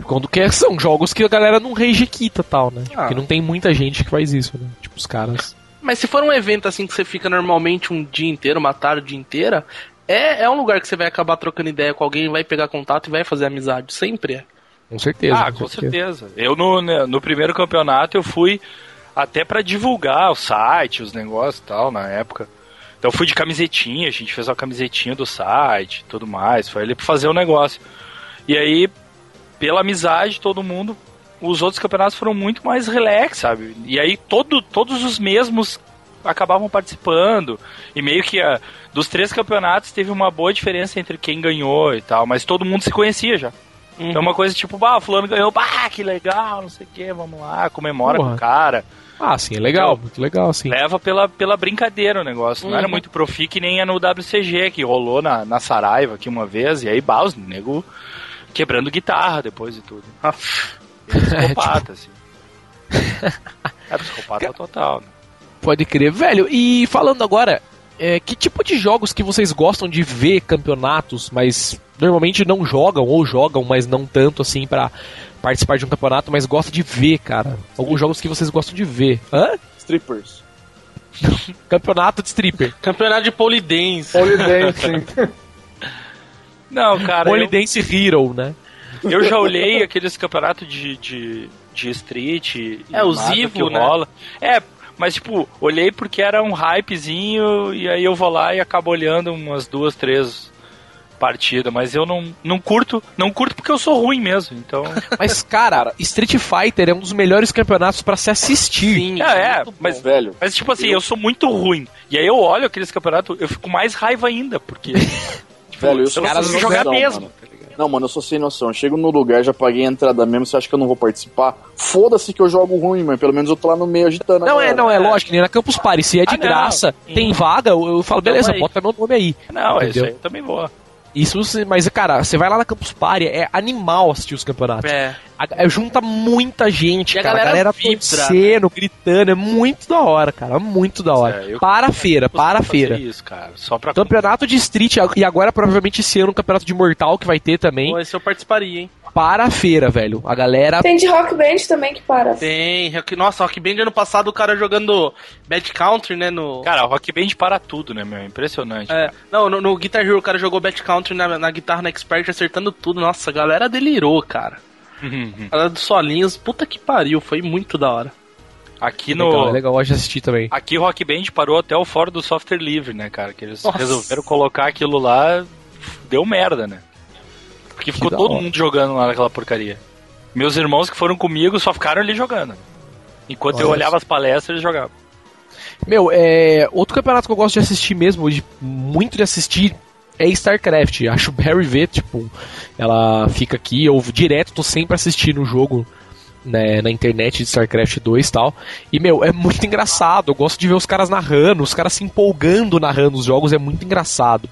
Quando quer, são jogos que a galera não rejequita tal, né? Ah. Porque não tem muita gente que faz isso, né? Tipo, os caras. Mas se for um evento assim que você fica normalmente um dia inteiro, uma tarde inteira, é, é um lugar que você vai acabar trocando ideia com alguém, vai pegar contato e vai fazer amizade. Sempre é. Com certeza. Ah, com certeza. Eu no, né, no primeiro campeonato eu fui até pra divulgar o site, os negócios e tal, na época. Então eu fui de camisetinha, a gente fez uma camisetinha do site tudo mais. Foi ali pra fazer o negócio. E aí, pela amizade, todo mundo. Os outros campeonatos foram muito mais relax, sabe? E aí todo, todos os mesmos acabavam participando. E meio que a, dos três campeonatos teve uma boa diferença entre quem ganhou e tal. Mas todo mundo se conhecia já. Então uma coisa tipo, bah, fulano ganhou, bah, que legal, não sei o que, vamos lá, comemora Porra. com o cara. Ah, sim, é legal, muito legal, sim. Leva pela, pela brincadeira o negócio. Não era Uhum. muito profi que nem é no WCG, que rolou na, na Saraiva aqui uma vez, e aí, bah, os nego quebrando guitarra depois e tudo. Psicopata, assim. É psicopata total. Né? Pode crer. Velho, e falando agora, é, que tipo de jogos que vocês gostam de ver campeonatos, mas normalmente não jogam, ou jogam, mas não tanto assim pra participar de um campeonato, mas gosta de ver, cara? Alguns jogos que vocês gostam de ver. Hã? Strippers. Campeonato de stripper. Campeonato de polidense. Polidancing. Não, cara, eu, Polidense Hero, né? eu já olhei aqueles campeonatos de, de, de street. e É, o Zivo, que né? rola. É, mas tipo, olhei porque era um hypezinho, e aí eu vou lá e acabo olhando umas duas, três partidas, mas eu não, não curto, não curto porque eu sou ruim mesmo, então... Mas, cara, Street Fighter é um dos melhores campeonatos pra se assistir. Sim, É, é, mas-. Velho, Mas, tipo assim, eu sou muito ruim. E aí eu olho aqueles campeonatos, eu fico mais raiva ainda, porque. tipo, Velho, eu eu sou não sem consigo jogar noção, mesmo. mano. tá? Não, mano, eu sou sem noção. Eu chego no lugar, já paguei a entrada mesmo, você acha que eu não vou participar? Foda-se que eu jogo ruim, mas pelo menos eu tô lá no meio agitando. Não, é, não, é lógico, nem na Campus Party. Se é de Ah, não. graça, Sim. tem vaga, eu, eu falo, Então beleza, vai. bota meu nome aí. Não, é isso Entendeu? aí eu também vou. Isso, mas, cara, você vai lá na Campus Party, é animal assistir os campeonatos. É. A- é, junta muita gente, E a cara. A galera galera vibra, torcendo, gritando. É muito da hora, cara. Muito da hora. É, eu- para a feira, para a feira. Isso, cara. Só pra. Campeonato de Street, e agora provavelmente esse ano um campeonato de Mortal que vai ter também. Pô, esse eu participaria, hein? Para a feira, velho. A galera. Tem de rock band também que para. Tem. Rock- Nossa, Rock Band ano passado o cara jogando Bad Country, né? No. Cara, o Rock Band para tudo, né, meu? Impressionante. É, não, no, no Guitar Hero o cara jogou Bad Country na, na guitarra na Expert acertando tudo. Nossa, a galera delirou, cara. A galera dos solinhos, puta que pariu, foi muito da hora. Aqui Legal, no. é legal, gosto de assistir também. Aqui o Rock Band parou até o fora do software livre, né, cara? Que eles Nossa. resolveram colocar aquilo lá, deu merda, né? Porque ficou todo hora. mundo jogando lá naquela porcaria. Meus irmãos que foram comigo só ficaram ali jogando. Enquanto eu Olha olhava as palestras, eles jogavam. Meu, é. Outro campeonato que eu gosto de assistir mesmo, de, muito de assistir, é StarCraft. Acho Barry V, tipo, ela fica aqui, eu direto tô sempre assistindo o jogo né, na internet de StarCraft 2 e tal. E, meu, é muito engraçado. Eu gosto de ver os caras narrando, os caras se empolgando narrando os jogos, é muito engraçado.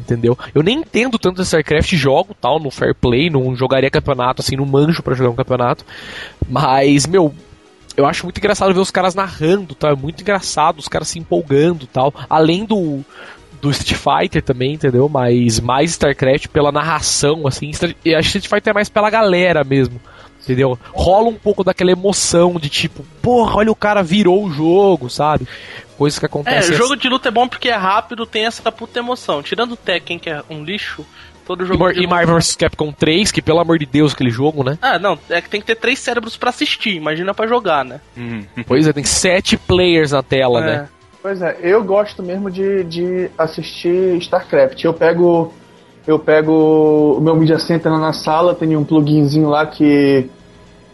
Entendeu? Eu nem entendo tanto de StarCraft, jogo tal, no Fair Play, não jogaria campeonato, assim, não manjo pra jogar um campeonato. Mas, meu, eu acho muito engraçado ver os caras narrando, tá? É muito engraçado, os caras se empolgando tal. Além do, do Street Fighter também, entendeu? Mas mais StarCraft pela narração, assim. E acho que Street Fighter é mais pela galera mesmo. Entendeu? Rola um pouco daquela emoção de tipo, porra, olha o cara virou o jogo, sabe? Coisas que É, acontecem. jogo de luta é bom porque é rápido, tem essa puta emoção. Tirando o Tekken, que é um lixo, todo E jogo Mar- de E Marvel vs Capcom 3, que pelo amor de Deus, aquele jogo, né? Ah, não, é que tem que ter três cérebros pra assistir, imagina pra jogar, né? Pois é, tem sete players na tela, É. né? Pois é, eu gosto mesmo de, de assistir StarCraft. Eu pego eu pego o meu Media Center na sala, tem um pluginzinho lá que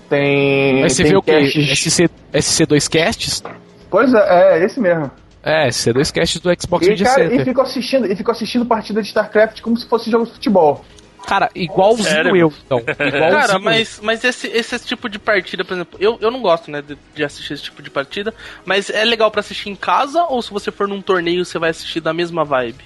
tem. Mas você tem vê o quê? caches- SC, SC2 Casts? Pois é, é esse mesmo. É, SC2 Casts do Xbox E, Media cara, e Center. fico assistindo, e fico assistindo partida de StarCraft como se fosse jogo de futebol. Cara, igualzinho Sério? eu, então. Igualzinho Cara, mas, mas esse, esse tipo de partida, por exemplo, eu, eu não gosto, né, de, de assistir esse tipo de partida, mas é legal pra assistir em casa ou se você for num torneio você vai assistir da mesma vibe?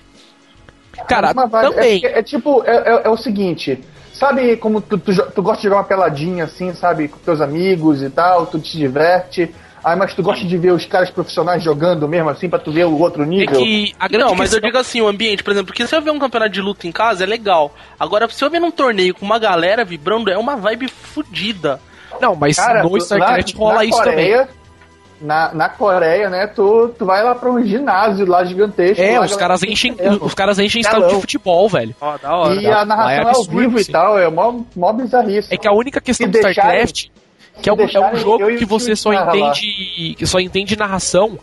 Cara, vai- também. É, é tipo, é, é- é o seguinte. Sabe como tu, tu, tu gosta de jogar uma peladinha assim, sabe, com teus amigos e tal, tu te diverte. Aí, mas tu gosta de ver os caras profissionais jogando mesmo assim, pra tu ver o outro É nível. que a grande Não, mas eu digo assim, o ambiente, por exemplo, porque se eu ver um campeonato de luta em casa é legal. Agora, se eu ver num torneio com uma galera vibrando, é uma vibe fodida. Não, mas Cara, no StarCraft rola na isso também. Na, na Coreia, né, tu, tu vai lá pra um ginásio lá gigantesco. É, lá, os caras enchem, os caras enchem estádio de futebol, velho. Ó, da hora. E Lá a narração é é, ao vivo sim. e tal, é mó, mó bizarrice. É que a única questão Se do StarCraft que é um, é um jogo que você só lá. entende que só entende narração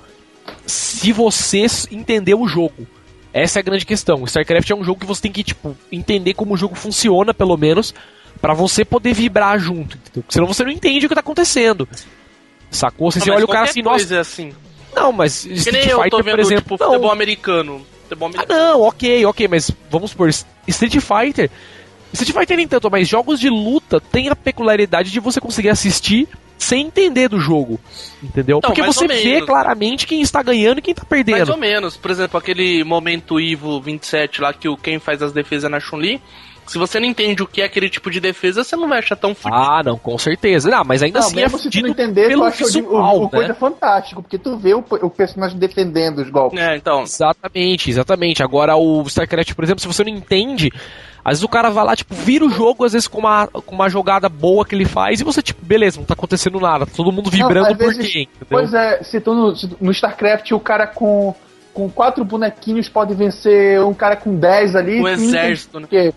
se você entender o jogo. Essa é a grande questão. O StarCraft é um jogo que você tem que tipo entender como o jogo funciona pelo menos pra você poder vibrar junto, entendeu? Senão você não entende o que tá acontecendo. Sacou? Você, Não, você mas olha o cara assim, nossa, é assim. não, mas Que nem Street eu tô Fighter, vendo, por exemplo, tipo, não. futebol americano. Futebol Ah, não, ok, ok, mas vamos supor, Street Fighter. Street Fighter nem tanto, mas jogos de luta tem a peculiaridade de você conseguir assistir sem entender do jogo. Entendeu? Então, Porque mais você vê claramente quem está ganhando e quem está Mais perdendo. ou menos. Por exemplo, aquele momento Ivo 27 lá que o quem faz as defesas na Chun-Li. Se você não entende o que é aquele tipo de defesa, você não vai achar tão fudido. Ah, não, com certeza. Não, mas ainda Não, assim é mesmo se tu não entender, tu pelo acha o, visual, o, o né? coisa fantástico, porque tu vê o, o personagem defendendo os golpes. É, então. Exatamente, exatamente. Agora o StarCraft, por exemplo, se você não entende, às vezes o cara vai lá, tipo, vira o jogo, às vezes com uma, com uma jogada boa que ele faz, e você, tipo, beleza, não tá acontecendo nada, tá todo mundo vibrando às por vezes- quem, entendeu? Pois é, se tu no, se tu- no StarCraft o cara com, com quatro bonequinhos pode vencer um cara com 10 ali. O tu não exército, quê.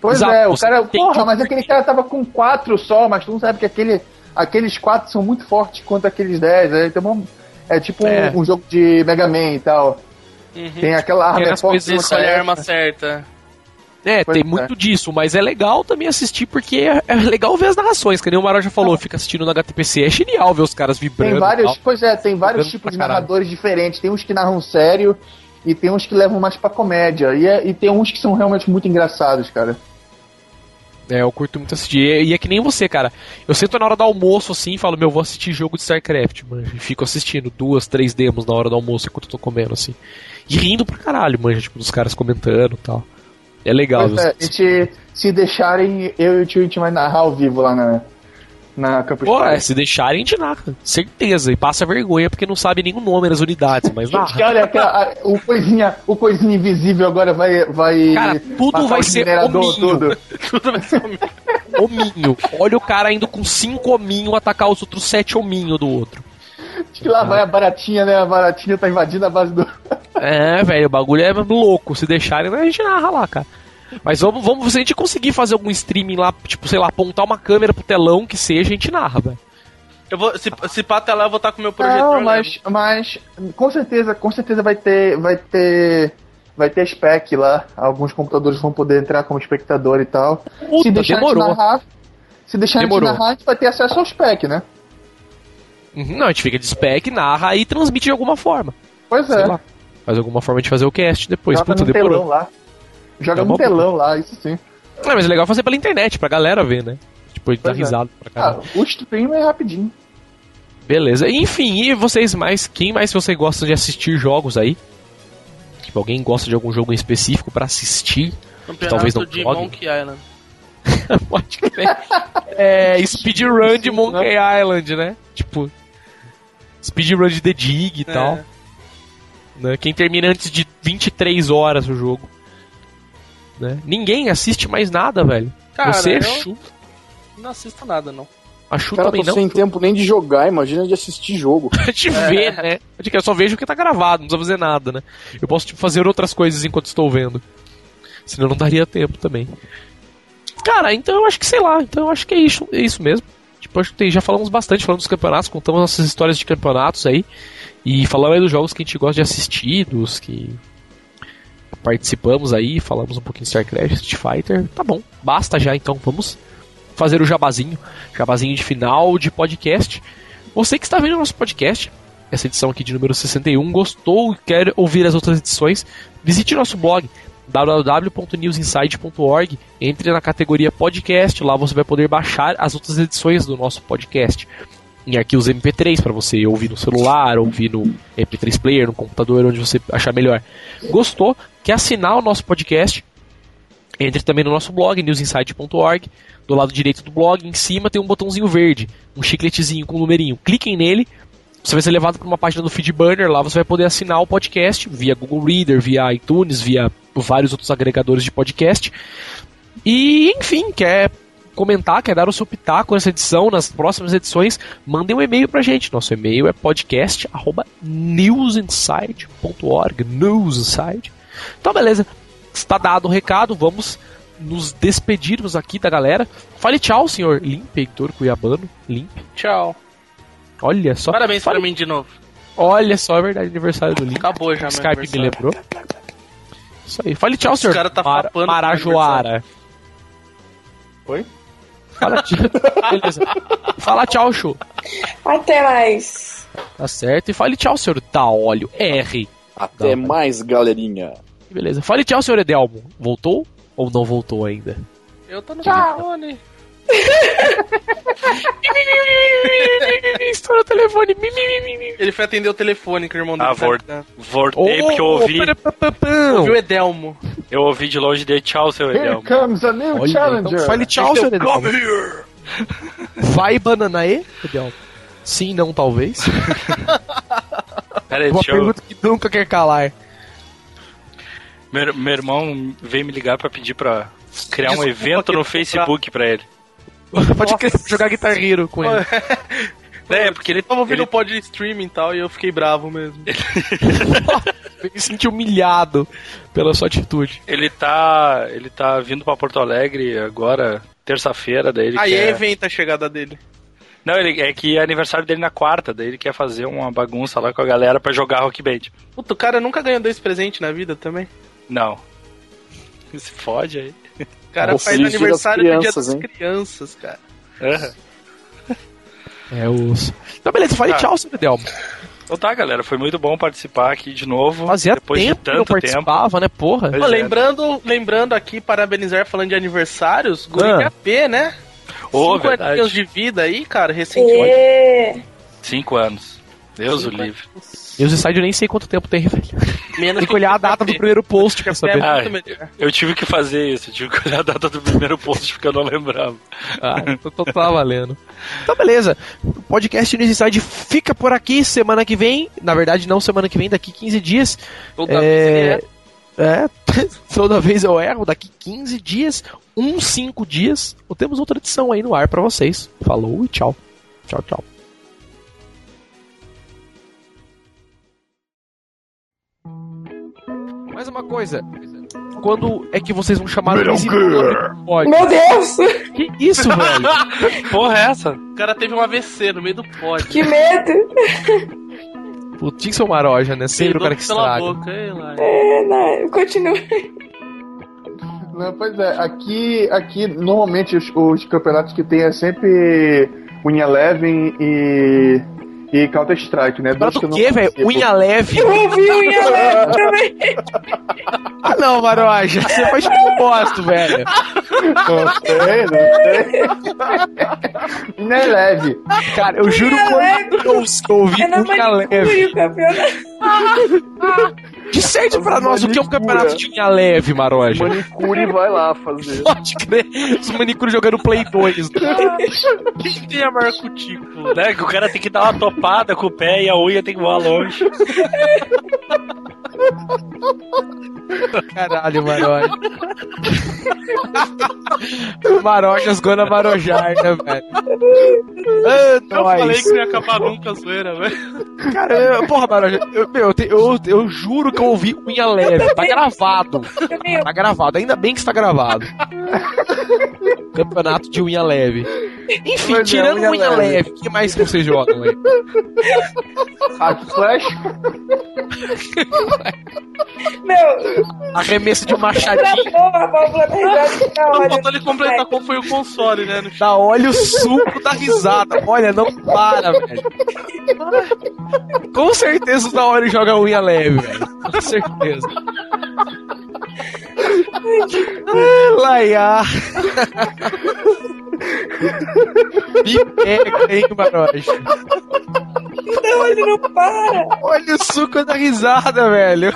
Pois Exato, é, o cara. Porra, mas aquele cara tava com quatro só, mas tu não sabe que aquele, aqueles quatro são muito fortes contra aqueles 10. É, então, é tipo um- É. Um, jogo de Mega Man e tal. Uhum. Tem aquela arma Tem é as forte, coisas- outra Escolhe é- a arma certa. É, Pois tem é. muito disso, mas é legal também assistir porque é, é legal ver as narrações, que nem o Maró já falou, fica assistindo na HTPC, é genial ver os caras vibrando. Tem e vários, tal. pois é, tem vários tipos de narradores diferentes. Tem uns que narram sério e tem uns que levam mais pra comédia. E, é- e tem uns que são realmente muito engraçados, cara. É, eu curto muito assistir. E, é que nem você, cara. Eu sento na hora do almoço assim e falo, meu, vou assistir jogo de StarCraft, mano. E fico assistindo duas, três demos na hora do almoço enquanto eu tô comendo, assim. E rindo pra caralho, manja, tipo, dos caras comentando e tal. É legal, Pois é, se deixarem, eu e o tio a gente vai narrar ao vivo lá na, na Campus Pô, é, se deixarem, a gente narra. Certeza. E passa vergonha porque não sabe nenhum nome das unidades, mas Gente, narra. olha, aquela- a- o, coisinha, o coisinha invisível agora vai. vai Cara, tudo vai ser minerador, hominho. tudo. Tudo vai ser Hominho. Olha o cara indo com cinco hominhos atacar os outros sete hominhos do outro. Acho que lá vai a baratinha, né? A baratinha tá invadindo a base do. É, velho, o bagulho é louco. Se deixarem, a gente narra lá, cara. Mas vamos, vamos, se a gente conseguir fazer algum streaming lá, tipo, sei lá, apontar uma câmera pro telão que seja, a gente narra, velho. Eu vou, se, se pá até lá, eu vou estar com o meu projetor. Não, né? mas, mas com certeza, com certeza vai ter, vai ter, vai ter spec lá. Alguns computadores vão poder entrar como espectador e tal. Puta, se deixar demorou. a gente narrar, se deixar Demorou. a gente narrar, a gente vai ter acesso ao spec, né? Uhum, Não, a gente fica de spec, narra e transmite de alguma forma. Pois Sei é. lá. Faz alguma forma de fazer o cast depois. Joga Puta, no demorou. telão lá. Joga É telão lá, isso sim. Não, mas é legal fazer pela internet, pra galera ver, né? Tipo, dar Pois é. risada pra Ah, caralho. o stream é rapidinho. Beleza. Enfim, e vocês mais? Quem mais você gosta de assistir jogos aí? Tipo, alguém gosta de algum jogo em específico pra assistir? Campeonato talvez não de jogue. Monkey Island. Pode crer. É, speedrun de Monkey Island, né? Tipo, speedrun de The Dig e É. tal. Né? Quem termina antes de 23 horas o jogo. Né? Ninguém assiste mais nada, velho. Cara, Você, eu Chu, não assisto nada, não. a Chu Cara, também tô não. sem tempo nem de jogar, imagina de assistir jogo. de ver, né? De que eu só vejo o que tá gravado, não precisa fazer nada, né? Eu posso tipo, fazer outras coisas enquanto estou vendo. Senão não daria tempo também. Cara, então eu acho que sei lá, então eu acho que é isso, é isso mesmo. Tipo, acho que tem- já falamos bastante falando dos campeonatos, contamos nossas histórias de campeonatos aí. E falamos aí dos jogos que a gente gosta de assistir, dos que participamos aí, falamos um pouquinho de StarCraft, Street Fighter. Tá bom, basta já então, vamos fazer o jabazinho, jabazinho de final de podcast. Você que está vendo o nosso podcast, essa edição aqui de número 61, gostou e quer ouvir as outras edições, visite nosso blog www.newsinside.org, entre na categoria podcast, lá você vai poder baixar as outras edições do nosso podcast em arquivos MP3 para você ouvir no celular, ouvir no MP3 player, no computador, onde você achar melhor. Gostou? Quer assinar o nosso podcast? Entre também no nosso blog, newsinside.org. Do lado direito do blog, em cima tem um botãozinho verde, um chicletezinho com um numerinho. Cliquem nele, você vai ser levado para uma página do Feedburner. Lá você vai poder assinar o podcast via Google Reader, via iTunes, via vários outros agregadores de podcast. E, enfim, quer comentar, quer dar o seu pitaco nessa edição, nas próximas edições, mandem um e-mail pra gente. Nosso e-mail é podcast.newsinside.org. Newsinside. Então, beleza. Está dado o recado, vamos nos despedirmos aqui da galera. Fale tchau, senhor Limpe, Heitor Cuiabano. Limpe. Tchau. Olha só. Parabéns Fale- pra mim de novo. Olha só, é verdade, aniversário do Limpe. Acabou já, Skype me lembrou. Isso aí. Fale tchau, senhor. cara tá papando Marajoara. Oi? Fala tchau. Beleza. Fala tchau, show. Até mais. Tá certo. E fale tchau, senhor Daolio R. Até Não, mais, galerinha. Beleza. Fale tchau, senhor Edelmo. Voltou? Ou não voltou ainda? Eu tô no telefone. Estou no telefone. Ele foi atender o telefone que o irmão dele Ah, vor-. Voltei porque eu ouvi, Ouviu o Edelmo. eu ouvi de longe de tchau, seu Here Edelmo. comes a new Olha, challenger. então fale tchau, senhor Edelmo. Vai Bananaê, Edelmo? Sim, não, talvez. Pera aí, Uma deixa eu... pergunta que nunca quer calar. meu, meu irmão veio me ligar pra pedir pra criar um Desculpa evento que no eu vou Facebook pra ele. Pode crer, jogar Guitar Hero com ele. É, porque ele, Eu tava ouvindo ele o pod streaming e tal, e eu fiquei bravo mesmo. Ele me senti humilhado pela sua atitude. Ele tá. Ele tá vindo pra Porto Alegre agora, terça-feira, daí ele Aí quer... é evento a chegada dele. Não, ele, é que é aniversário dele na quarta, daí ele quer fazer uma bagunça lá com a galera pra jogar Rock Band. Puta, o cara nunca ganhou dois presentes na vida também. Não. Se fode aí. O cara faz aniversário no dia crianças, das hein? crianças, cara. É os. Então, beleza, fale Ah. tchau, senhor Edelmo. Então tá, galera, foi muito bom participar aqui de novo. Fazia depois tempo de que não tanto tempo. participava, né, porra? Pô, é. lembrando, lembrando aqui, parabenizar falando de aniversários, Guri Ah. HP, né? Ô, Cinco verdade. aninhos de vida aí, cara, recentemente. E... Cinco anos. Deus o Cinco livre. E os Inside eu nem sei quanto tempo tem, velho. Menos Tem que olhar a data do primeiro post pra É saber. Ah. Eu tive que fazer isso, eu tive que olhar a data do primeiro post porque eu não lembrava. Ah, então tá tá valendo. Então, beleza. O podcast News Inside fica por aqui semana que vem. Na verdade, não semana que vem, daqui 15 dias. Toda É, vez é, toda vez eu erro. Daqui 15 dias, uns 5 dias, temos outra edição aí no ar pra vocês. Falou e tchau. Tchau, tchau. Mais uma coisa. Quando é que vocês vão chamar o Easy Pode? Meu Deus! Que isso, velho? Porra, é essa? O cara teve um AVC no meio do pódio. Que medo. O Maroja, né? Sempre o cara que estraga. boca, ei lá. É, não, continua. Não, pois é, aqui, aqui normalmente os, os campeonatos que tem é sempre Win Eleven e, e Counter Strike, né? Dois que do eu não quê, velho? Unha leve. Eu ouvi o Ian Leve também. Ah, não, Maroja. Você faz propósito, velho. Não sei, não sei. Win Eleven. Cara, eu juro Unha por leve. Deus que eu ouvi É unha leve. manicure o campeonato. Disserte pra nós o que é um campeonato de unha leve, Maroja. Manicure vai lá fazer. Pode crer. Os manicure jogando Play 2. Quem tem a maior cutícula? Né? Que o cara tem que dar uma topada com o pé e a unha tem que voar longe. Caralho, Maroja. Marojas gonna marojar, né, velho? Eu falei nóis. que não ia acabar nunca a zoeira, velho. Cara, eu- porra, Maroja, eu, meu, eu, eu, eu juro que eu ouvi unha leve. Tá gravado. Tá gravado. Ainda bem que está gravado. Campeonato de unha leve. Enfim, é, tirando unha unha, leve. o que mais que vocês jogam aí? Hack Flash. Meu, Arremesso de machadinho. Faltou ele completar qual foi o console, né? no Dá olha o suco da risada. Olha, não para, velho. Com certeza o da hora joga unha leve, velho. Com certeza. Laia. Me pega, hein, Maroja. Não, ele não para. Olha o suco da risada, velho.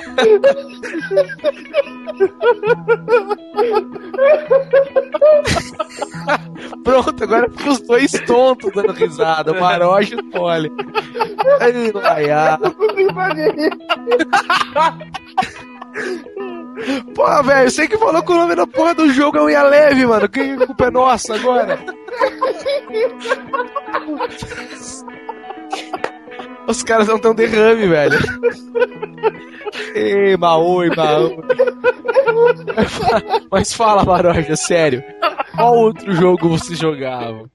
Pronto, agora fica os dois tontos dando risada. O Maroja e o Poli. Ai, Laia. Pô, velho, você que falou que o nome da porra do jogo é unha leve, mano. Que culpa é nossa agora? Os caras não tão derrame, velho. Ei, Maui, Maui. Mas fala, Maroja, sério. Qual outro jogo você jogava?